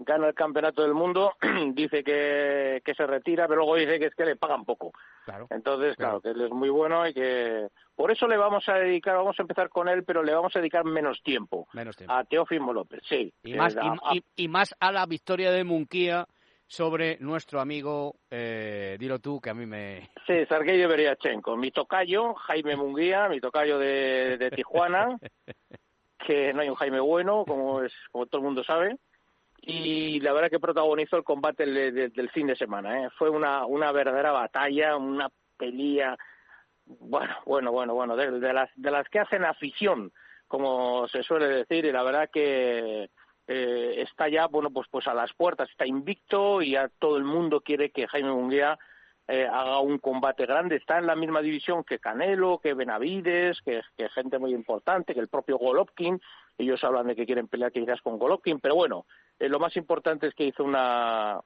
Gana el campeonato del mundo, dice que, que se retira, pero luego dice que es que le pagan poco. Claro. Entonces, claro, que él es muy bueno y que por eso le vamos a dedicar, vamos a empezar con él, pero le vamos a dedicar menos tiempo. Menos tiempo. A Teófimo López, sí. Y Eh, más, a- y, y- y más a la victoria de Munquía sobre nuestro amigo, eh, dilo tú, que a mí me... Sí, Sergei Beriachenko, mi tocayo, Jaime Munguía, mi tocayo de, de Tijuana, que no hay un Jaime bueno, como es como todo el mundo sabe, y la verdad que protagonizó el combate del- del fin de semana. ¿eh? Fue una, una verdadera batalla, una pelea, bueno, bueno, bueno, bueno, de, de las, de las que hacen afición, como se suele decir, y la verdad que eh, está ya, bueno, pues, pues a las puertas, está invicto y ya todo el mundo quiere que Jaime Munguía eh, haga un combate grande. Está en la misma división que Canelo, que Benavides, que, que gente muy importante, que el propio Golovkin. Ellos hablan de que quieren pelear quizás con Golovkin, pero bueno, eh, lo más importante es que hizo una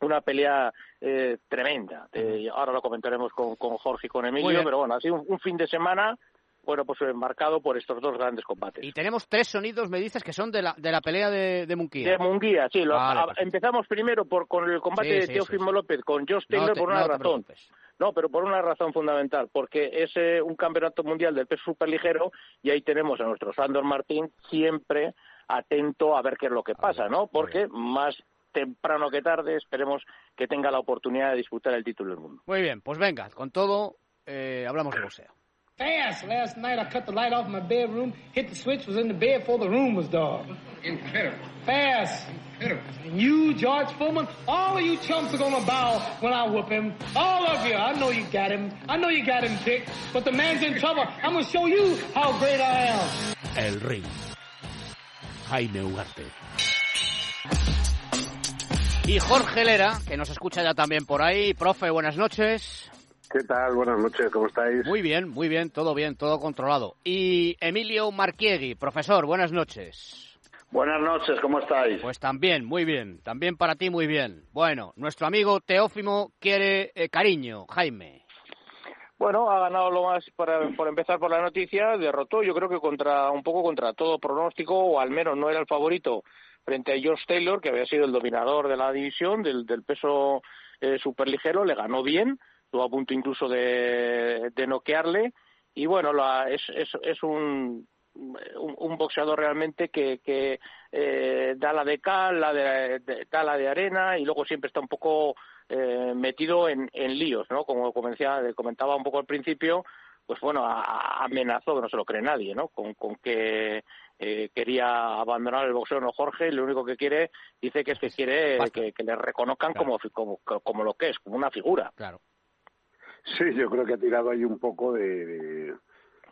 una pelea eh, tremenda. Eh, ahora lo comentaremos con, con Jorge y con Emilio, pero bueno, ha sido un, un fin de semana, bueno, pues marcado por estos dos grandes combates. Y tenemos tres sonidos, me dices, que son de la, de la pelea de, de Munquía. De Munguía, sí. lo- Vale, a- perfecto. empezamos primero por con el combate Sí, de sí, Teófimo. López con Josh No Taylor te- por una no razón. No, pero por una razón fundamental, porque es eh, un campeonato mundial del peso superligero y ahí tenemos a nuestro Sandor Martín siempre atento a ver qué es lo que pasa, ¿no? Porque más temprano que tarde esperemos que tenga la oportunidad de disputar el título del mundo. Muy bien, pues venga, con todo, eh, hablamos de boxeo. Fast. Last night I cut the light off my bedroom, hit the switch, was in the bed before the room was dark. Incredible. Fast. Incredible. And you, George Foreman, all of you chumps are gonna bow when I whoop him. All of you. I know you got him. I know you got him picked. But the man's in trouble. I'm gonna show you how great I am. El ring. Jaime Ugarte. Y Jorge Lera, que nos escucha ya también por ahí. Profe, buenas noches. ¿Qué tal? Buenas noches, ¿cómo estáis? Muy bien, muy bien, todo bien, todo controlado. Y Emilio Marchiegui, profesor, buenas noches. Buenas noches, ¿cómo estáis? Pues también, muy bien. También para ti, muy bien. Bueno, nuestro amigo Teófimo quiere eh, cariño, Jaime. Bueno, ha ganado lo más, para, por empezar por la noticia, derrotó yo creo que contra un poco contra todo pronóstico, o al menos no era el favorito frente a Josh Taylor, que había sido el dominador de la división, del, del peso eh, superligero, le ganó bien, estuvo a punto incluso de, de noquearle, y bueno, la, es, es, es un, un, un boxeador realmente que, que eh, da la de cal, la de, de- da la de arena y luego siempre está un poco eh, metido en, en líos, ¿no? Como comencia- comentaba un poco al principio, pues bueno, a- amenazó, que no se lo cree nadie, ¿no? Con, con que eh, quería abandonar el boxeo, no Jorge, y lo único que quiere, dice que es que quiere que, que le reconozcan como, como, como lo que es, como una figura. Claro. Sí, yo creo que ha tirado ahí un poco de,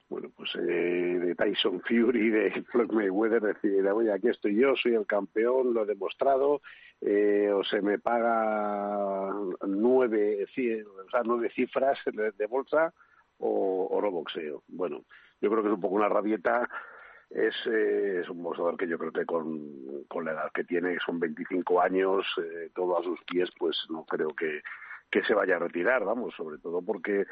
bueno, pues eh, de Tyson Fury, de Floyd Mayweather, decir, oye, aquí estoy yo, soy el campeón, lo he demostrado, eh, o se me paga nueve, ci- o sea, nueve cifras de, bolsa o, o boxeo. Bueno, yo creo que es un poco una rabieta. Es, eh, es un boxeador que yo creo que con, con la edad que tiene, son 25 años, eh, todo a sus pies, pues no creo que, que se vaya a retirar, vamos, sobre todo porque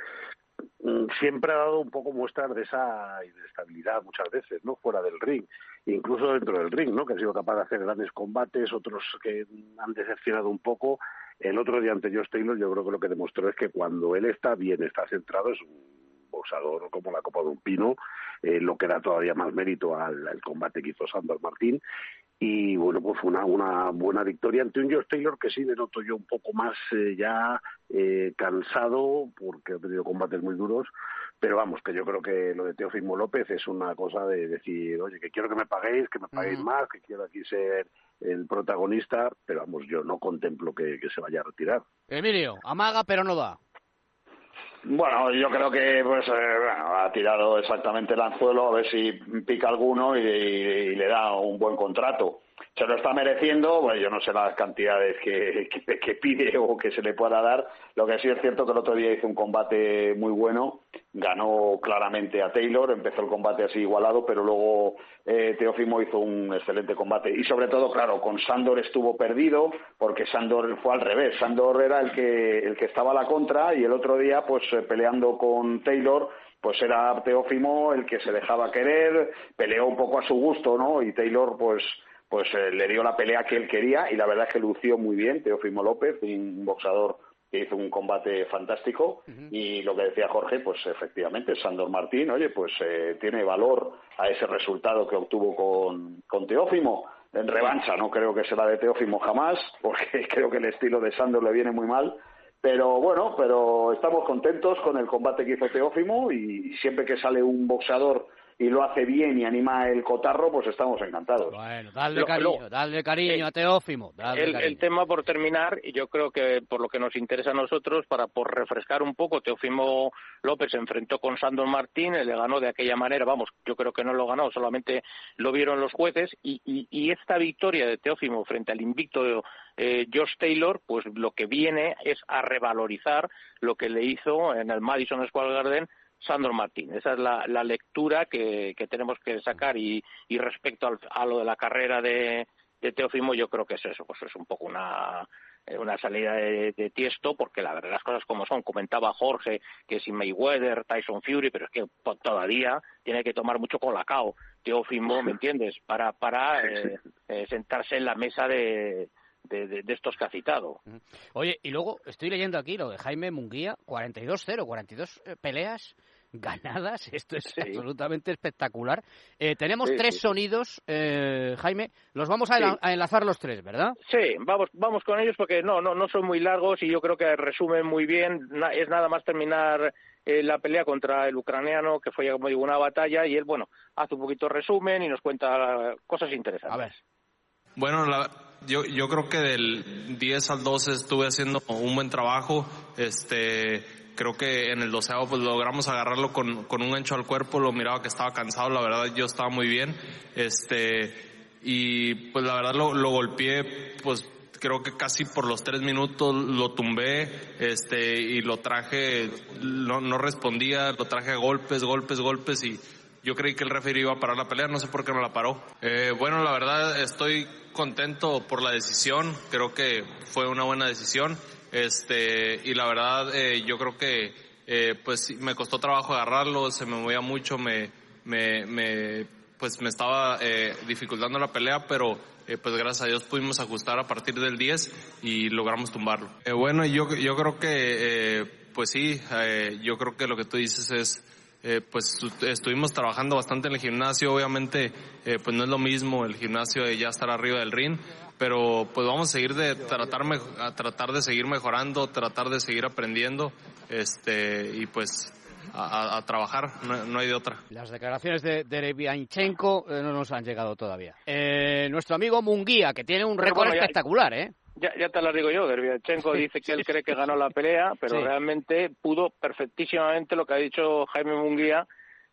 mm, siempre ha dado un poco muestras de esa inestabilidad muchas veces, ¿no? Fuera del ring, incluso dentro del ring, ¿no? Que ha sido capaz de hacer grandes combates, otros que han decepcionado un poco. El otro día ante Josh Taylor yo creo que lo que demostró es que cuando él está bien, está centrado, es un boxador como la copa de un pino, eh, lo que da todavía más mérito al, combate que hizo Sandor Martín. Y bueno, pues una, una buena victoria ante un Josh Taylor que sí le noto yo un poco más eh, ya eh, cansado porque ha tenido combates muy duros. Pero vamos, que yo creo que lo de Teofimo López es una cosa de decir, oye, que quiero que me paguéis, que me paguéis más, que quiero aquí ser el protagonista, pero vamos, yo no contemplo que, que se vaya a retirar. Emilio, amaga pero no da. Bueno, yo creo que pues eh, bueno, ha tirado exactamente el anzuelo a ver si pica alguno y, y le da un buen contrato. Se lo está mereciendo, bueno, yo no sé las cantidades que, que, pide o que se le pueda dar. Lo que sí es cierto que el otro día hizo un combate muy bueno, ganó claramente a Taylor, empezó el combate así igualado, pero luego eh, Teófimo hizo un excelente combate. Y sobre todo, claro, con Sandor estuvo perdido, porque Sandor fue al revés. Sandor era el que, el que estaba a la contra y el otro día, pues eh, peleando con Taylor, pues era Teófimo el que se dejaba querer, peleó un poco a su gusto, ¿no? Y Taylor, pues pues eh, le dio la pelea que él quería y la verdad es que lució muy bien Teófimo López, un boxeador que hizo un combate fantástico y lo que decía Jorge, pues efectivamente Sandor Martín, oye, pues eh, tiene valor a ese resultado que obtuvo con, con Teófimo. En revancha, no creo que será de Teófimo jamás, porque creo que el estilo de Sandor le viene muy mal. Pero bueno, pero estamos contentos con el combate que hizo Teófimo y siempre que sale un boxeador y lo hace bien y anima el cotarro, pues estamos encantados. Bueno, dale cariño, lo- dale cariño a Teófimo. Dale el, cariño. el tema por terminar, y yo creo que por lo que nos interesa a nosotros, para por refrescar un poco, Teofimo López se enfrentó con Sandor Martín, le ganó de aquella manera, vamos, yo creo que no lo ganó, solamente lo vieron los jueces, y, y, y esta victoria de Teófimo frente al invicto eh, Josh Taylor, pues lo que viene es a revalorizar lo que le hizo en el Madison Square Garden Sandor Martín. Esa es la, la lectura que, que tenemos que sacar y, y respecto al- a lo de la carrera de, de Teófimo yo creo que es eso, pues es un poco una eh, una salida de, de tiesto porque la verdad las cosas como son comentaba Jorge que si Mayweather Tyson Fury pero es que to- todavía tiene que tomar mucho colacao Teófimo ¿me entiendes? para para eh, eh, sentarse en la mesa de, de, de- de estos que ha citado Oye, y luego estoy leyendo aquí lo de Jaime Munguía, 42-0, 42 eh, peleas ganadas, esto es absolutamente espectacular. Eh, tenemos Sí, tres sí. sonidos, eh, Jaime, los vamos a, Sí. enla- a enlazar los tres, ¿verdad? Sí, vamos, vamos con ellos porque no, no, no son muy largos y yo creo que resumen muy bien. Na- es nada más terminar eh, la pelea contra el ucraniano, que fue como digo una batalla, y él, bueno, hace un poquito resumen y nos cuenta cosas interesantes. A ver. Bueno, la- yo, yo creo que del 10 al 12 estuve haciendo un buen trabajo. Este, creo que en el doceavo pues logramos agarrarlo con, con un gancho al cuerpo. Lo miraba que estaba cansado, la verdad yo estaba muy bien. Este, y pues la verdad lo, lo golpeé, pues creo que casi por los tres minutos lo tumbé, este, y lo traje, no, no respondía, lo traje a golpes, golpes, golpes y yo creí que el referee iba a parar la pelea, no sé por qué no la paró. Eh, bueno, la verdad estoy contento por la decisión, creo que fue una buena decisión. Este, y la verdad, eh, yo creo que, eh, pues me costó trabajo agarrarlo, se me movía mucho, me, me, me pues me estaba eh, dificultando la pelea, pero eh, pues gracias a Dios pudimos ajustar a partir del 10 y logramos tumbarlo. Eh, bueno, yo, yo creo que, pues sí, yo creo que lo que tú dices es, pues estuvimos trabajando bastante en el gimnasio, obviamente pues no es lo mismo el gimnasio de ya estar arriba del ring, pero pues vamos a seguir de tratar, a tratar de seguir mejorando, tratar de seguir aprendiendo, este, y pues a, trabajar, no, hay de otra. Las declaraciones de Derevianchenko eh, no nos han llegado todavía. Eh, nuestro amigo Munguía, que tiene un récord espectacular, ¿eh? Ya, ya te lo digo yo, Derevianchenko dice que él cree que ganó la pelea, pero realmente pudo perfectísimamente lo que ha dicho Jaime Munguía,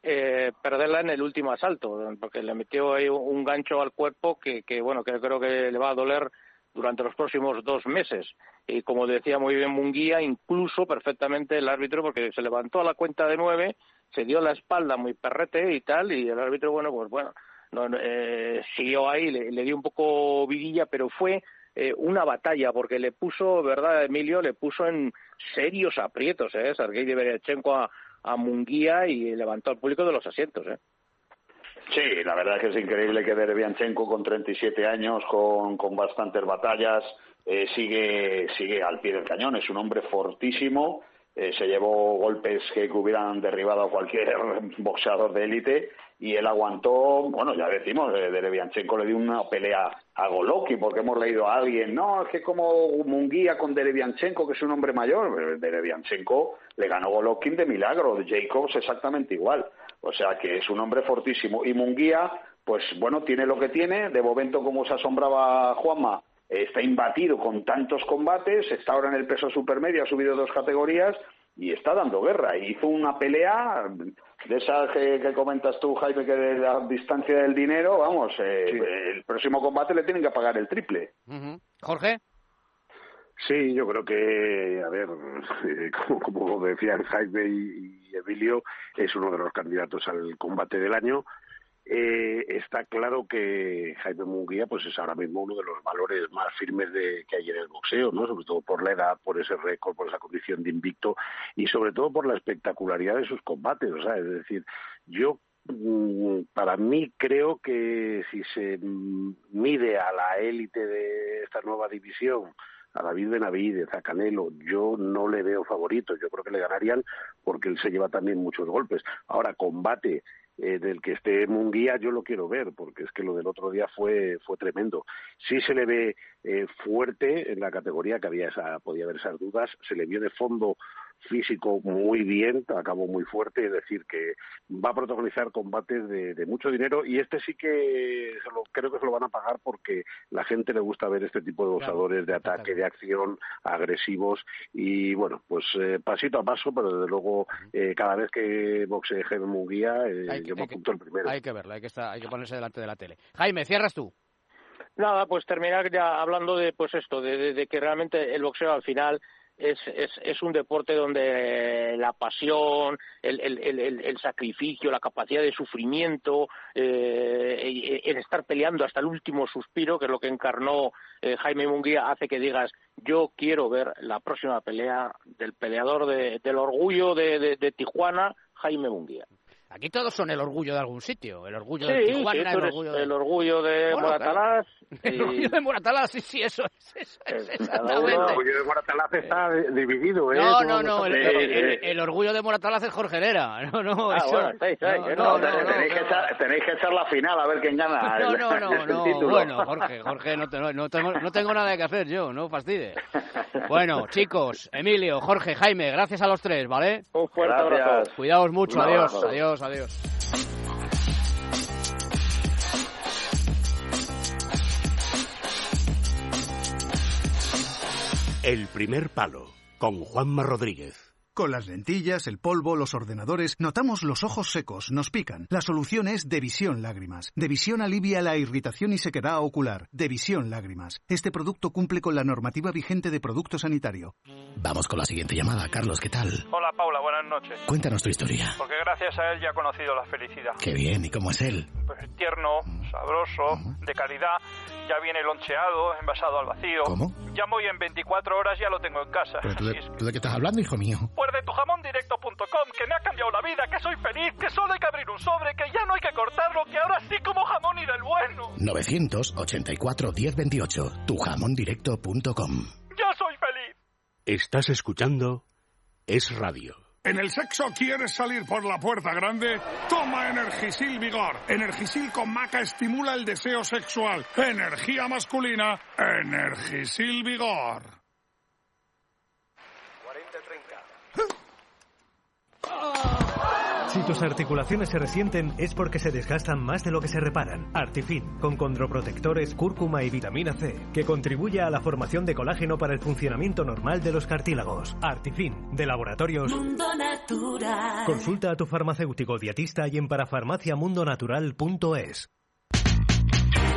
eh, perderla en el último asalto, porque le metió ahí un gancho al cuerpo que, que, bueno, que creo que le va a doler durante los próximos dos meses. Y como decía muy bien Munguía, incluso perfectamente el árbitro, porque se levantó a la cuenta de nueve, se dio la espalda muy perrete y tal, y el árbitro, bueno, pues bueno, no, eh, siguió ahí, le, dio un poco vidilla, pero fue eh, una batalla, porque le puso, ¿verdad, Emilio? Le puso en serios aprietos, ¿eh? Sergei Berchenko a, a Munguía y levantó al público de los asientos, ¿eh? Sí, la verdad es que es increíble que Derbianchenko con 37 años, con, con bastantes batallas, eh, sigue, sigue al pie del cañón. Es un hombre fortísimo. Eh, se llevó golpes que hubieran derribado a cualquier boxeador de élite y él aguantó, bueno, ya decimos, eh, Derevianchenko le dio una pelea a Goloki, porque hemos leído a alguien, no, es que como Munguía con Derevianchenko, que es un hombre mayor, Derevianchenko le ganó Golovkin de milagro, Jacobs exactamente igual. O sea que es un hombre fortísimo. Y Munguía, pues bueno, tiene lo que tiene. De momento, como se asombraba Juanma, está imbatido con tantos combates, está ahora en el peso supermedio, ha subido dos categorías y está dando guerra. Hizo una pelea de esa que, comentas tú, Jaime, que de la distancia del dinero, vamos, eh, el próximo combate le tienen que pagar el triple. Jorge. Sí, yo creo que, a ver, como, como decían Jaime y, Emilio, es uno de los candidatos al combate del año. Eh, está claro que Jaime Munguía pues es ahora mismo uno de los valores más firmes de, que hay en el boxeo, ¿no? Sobre todo por la edad, por ese récord, por esa condición de invicto y sobre todo por la espectacularidad de sus combates, o sea, es decir, yo mm, para mí creo que si se mide a la élite de esta nueva división a David Benavides, a Canelo, yo no le veo favorito, yo creo que le ganarían porque él se lleva también muchos golpes. Ahora, combate eh, del que esté Munguía yo lo quiero ver, porque es que lo del otro día fue, fue tremendo. Sí se le ve eh, fuerte en la categoría, que había esa, podía haber esas dudas, se le vio de fondo físico muy bien, acabó muy fuerte, es decir, que va a protagonizar combates de, mucho dinero y este sí que se lo, creo que se lo van a pagar porque la gente le gusta ver este tipo de boxadores de ataque, de acción, agresivos y bueno, pues eh, pasito a paso, pero desde luego eh, cada vez que boxee Jaime Munguía eh, yo me apunto el primero. Hay que verlo, hay que, estar, hay que ponerse delante de la tele. Jaime, cierras tú. Nada, pues terminar ya hablando de pues esto, de que realmente el boxeo al final es, es, es un deporte donde la pasión, el, el, el, sacrificio, la capacidad de sufrimiento, eh, el estar peleando hasta el último suspiro, que es lo que encarnó eh, Jaime Munguía, hace que digas, yo quiero ver la próxima pelea del peleador de, del orgullo de, de Tijuana, Jaime Munguía. Aquí todos son el orgullo de algún sitio. El orgullo de Tijuana, el, orgullo de... el orgullo de Moratalaz. El orgullo de Moratalaz, sí, sí, eso es. El orgullo de Moratalaz está dividido, ¿eh? No, no, no. El, orgullo de Moratalaz es Jorge Herrera. No, no, ah, bueno, estáis, no, tenéis, que echar, tenéis que echar la final a ver quién gana. No, no, no. no bueno, Jorge, Jorge, no, no, tengo, no tengo nada que hacer yo, no fastidies. Bueno, chicos, Emilio, Jorge, Jaime, gracias a los tres, ¿vale? Un fuerte abrazo. Cuidaos mucho, adiós, adiós, adiós. El primer palo con Juanma Rodríguez. Con las lentillas, el polvo, los ordenadores, notamos los ojos secos, nos pican. La solución es Devisión Lágrimas. Devisión alivia la irritación y sequedad ocular. Devisión Lágrimas. Este producto cumple con la normativa vigente de producto sanitario. Vamos con la siguiente llamada. Carlos, ¿qué tal? Hola Paula, buenas noches. Cuéntanos tu historia. Porque gracias a él ya he conocido la felicidad. Qué bien, ¿y cómo es él? Pues tierno, sabroso, de calidad. Ya viene loncheado, envasado al vacío. ¿Cómo? Llamo y en 24 horas ya lo tengo en casa. ¿Pero tú de, Así es. tú de qué estás hablando, hijo mío? Pues de tujamondirecto.com, que me ha cambiado la vida, que soy feliz, que solo hay que abrir un sobre, que ya no hay que cortarlo, que ahora sí como jamón y del bueno. 984 1028. Tujamondirecto.com. Yo soy feliz. Estás escuchando Es Radio. ¿En el sexo quieres salir por la puerta grande? Toma Energisil Vigor. Energisil con maca estimula el deseo sexual. Energía masculina. Energisil Vigor. Si tus articulaciones se resienten es porque se desgastan más de lo que se reparan. Artifin, con condroprotectores, cúrcuma y vitamina C, que contribuye a la formación de colágeno para el funcionamiento normal de los cartílagos. Artifin, de laboratorios. Mundo Natural. Consulta a tu farmacéutico dietista y en parafarmaciamundonatural.es.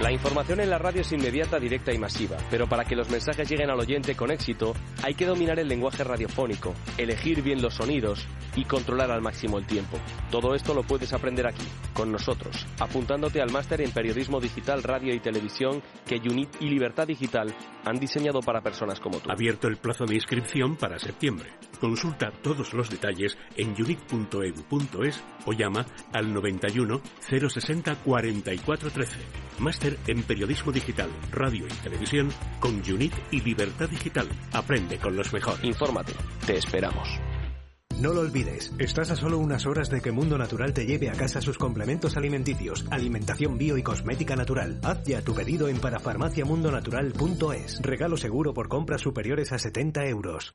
La información en la radio es inmediata, directa y masiva, pero para que los mensajes lleguen al oyente con éxito, hay que dominar el lenguaje radiofónico, elegir bien los sonidos y controlar al máximo el tiempo. Todo esto lo puedes aprender aquí, con nosotros, apuntándote al máster en periodismo digital, radio y televisión que UNIT y Libertad Digital han diseñado para personas como tú. Abierto el plazo de inscripción para septiembre. Consulta todos los detalles en unic.edu.es o llama al 91 060 4413. Máster en periodismo digital, radio y televisión con UNIT y Libertad Digital. Aprende con los mejores. Infórmate. Te esperamos. No lo olvides, estás a solo unas horas de que Mundo Natural te lleve a casa sus complementos alimenticios, alimentación bio y cosmética natural. Haz ya tu pedido en parafarmaciamundonatural.es. Regalo seguro por compras superiores a 70 euros.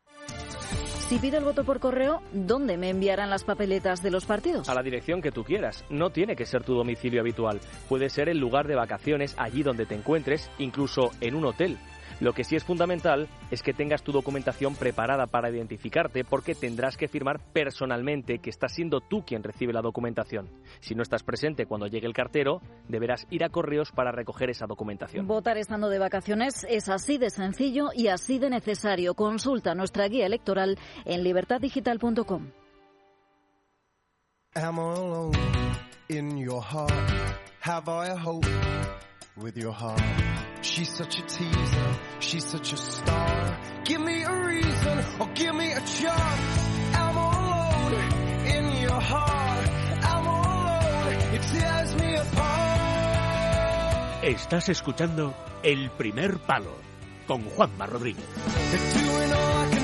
Si pido el voto por correo, ¿dónde me enviarán las papeletas de los partidos? A la dirección que tú quieras. No tiene que ser tu domicilio habitual. Puede ser el lugar de vacaciones allí donde te encuentres, incluso en un hotel. Lo que sí es fundamental es que tengas tu documentación preparada para identificarte porque tendrás que firmar personalmente que estás siendo tú quien recibe la documentación. Si no estás presente cuando llegue el cartero, deberás ir a correos para recoger esa documentación. Votar estando de vacaciones es así de sencillo y así de necesario. Consulta nuestra guía electoral en libertaddigital.com. Am I alone in your heart? Have I a hope with your heart? She's such a teaser, she's such a star. Give me a reason or give me a chance. Am I alone in your heart? Am I alone? It tears me apart. Estás escuchando El Primer Palo con Juanma Rodríguez.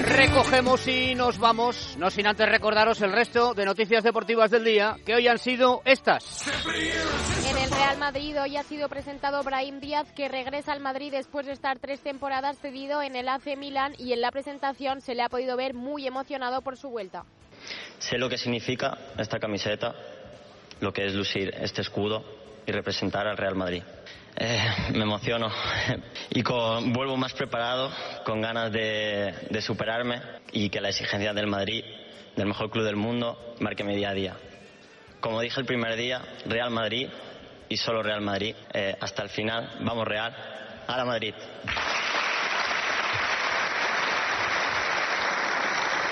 Recogemos y nos vamos, no sin antes recordaros el resto de noticias deportivas del día, que hoy han sido estas. En el Real Madrid hoy ha sido presentado Brahim Díaz, que regresa al Madrid después de estar tres temporadas cedido en el AC Milan y en la presentación se le ha podido ver muy emocionado por su vuelta. Sé lo que significa esta camiseta, lo que es lucir este escudo y representar al Real Madrid. Eh, me emociono y vuelvo más preparado, con ganas de, de superarme y que la exigencia del Madrid, del mejor club del mundo, marque mi día a día. Como dije el primer día, Real Madrid y solo Real Madrid. Eh, hasta el final, vamos Real, a la Madrid.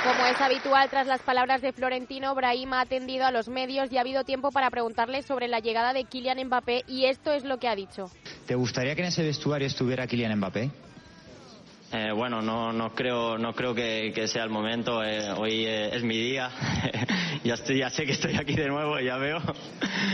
Como es habitual, tras las palabras de Florentino, Brahim ha atendido a los medios y ha habido tiempo para preguntarle sobre la llegada de Kylian Mbappé y esto es lo que ha dicho. ¿Te gustaría que en ese vestuario estuviera Kylian Mbappé? Eh, bueno, no, no creo, no creo que, que sea el momento. Eh, hoy eh, es mi día. ya, estoy, ya sé que estoy aquí de nuevo, ya veo.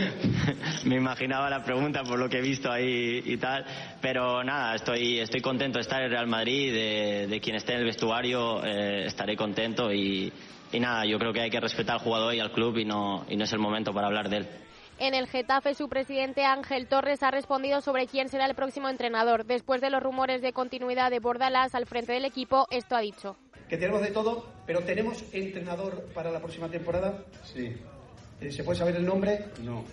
Me imaginaba la pregunta por lo que he visto ahí y tal. Pero nada, estoy, estoy contento de estar en Real Madrid, de, de quien esté en el vestuario, eh, estaré contento y, y nada, yo creo que hay que respetar al jugador y al club y no, y no es el momento para hablar de él. En el Getafe, su presidente Ángel Torres ha respondido sobre quién será el próximo entrenador. Después de los rumores de continuidad de Bordalás al frente del equipo, esto ha dicho. Que tenemos de todo, pero ¿tenemos entrenador para la próxima temporada? Sí. Eh, ¿Se puede saber el nombre? No.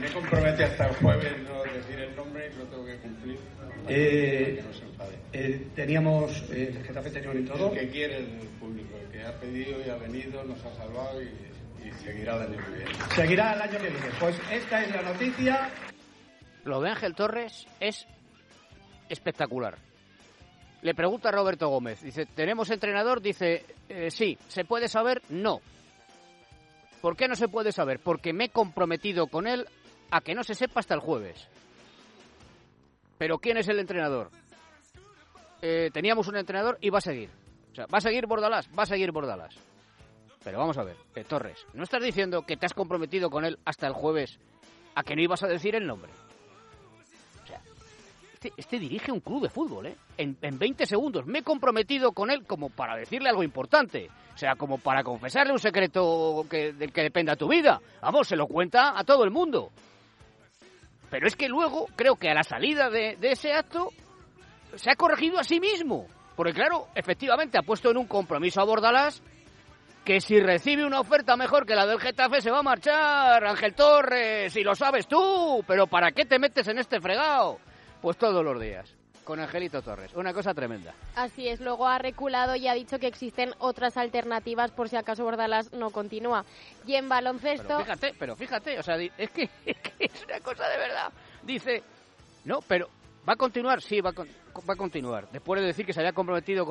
Me comprometí hasta el jueves no decir el nombre y lo tengo que cumplir. Eh. Eh, teníamos, eh, el Getafe tenía un entrenador. El que quiere el público, el que ha pedido y ha venido, nos ha salvado y, y seguirá el año que viene. Seguirá el año que viene. Pues esta es la noticia. Lo de Ángel Torres es espectacular. Le pregunta a Roberto Gómez, dice, ¿tenemos entrenador? Dice, eh, sí, ¿se puede saber? No. ¿Por qué no se puede saber? Porque me he comprometido con él a que no se sepa hasta el jueves. Pero ¿quién es el entrenador? Eh, teníamos un entrenador y va a seguir. O sea, va a seguir Bordalás, va a seguir Bordalás. Pero vamos a ver, eh, Torres, ¿no estás diciendo que te has comprometido con él hasta el jueves a que no ibas a decir el nombre? O sea, este, este dirige un club de fútbol, ¿eh? En, en 20 segundos. Me he comprometido con él como para decirle algo importante. O sea, como para confesarle un secreto que, del que dependa tu vida. Vamos, se lo cuenta a todo el mundo. Pero es que luego, creo que a la salida de, ese acto, se ha corregido a sí mismo. Porque claro, efectivamente ha puesto en un compromiso a Bordalás que si recibe una oferta mejor que la del Getafe se va a marchar, Ángel Torres, y lo sabes tú, pero ¿para qué te metes en este fregado? Pues todos los días, con Angelito Torres, una cosa tremenda. Así es, luego ha reculado y ha dicho que existen otras alternativas por si acaso Bordalás no continúa. Y en baloncesto... Pero fíjate, pero fíjate, o sea, es que, es que es una cosa de verdad. Dice, no, pero ¿va a continuar? Sí, va a, va a continuar. Después de decir que se había comprometido con él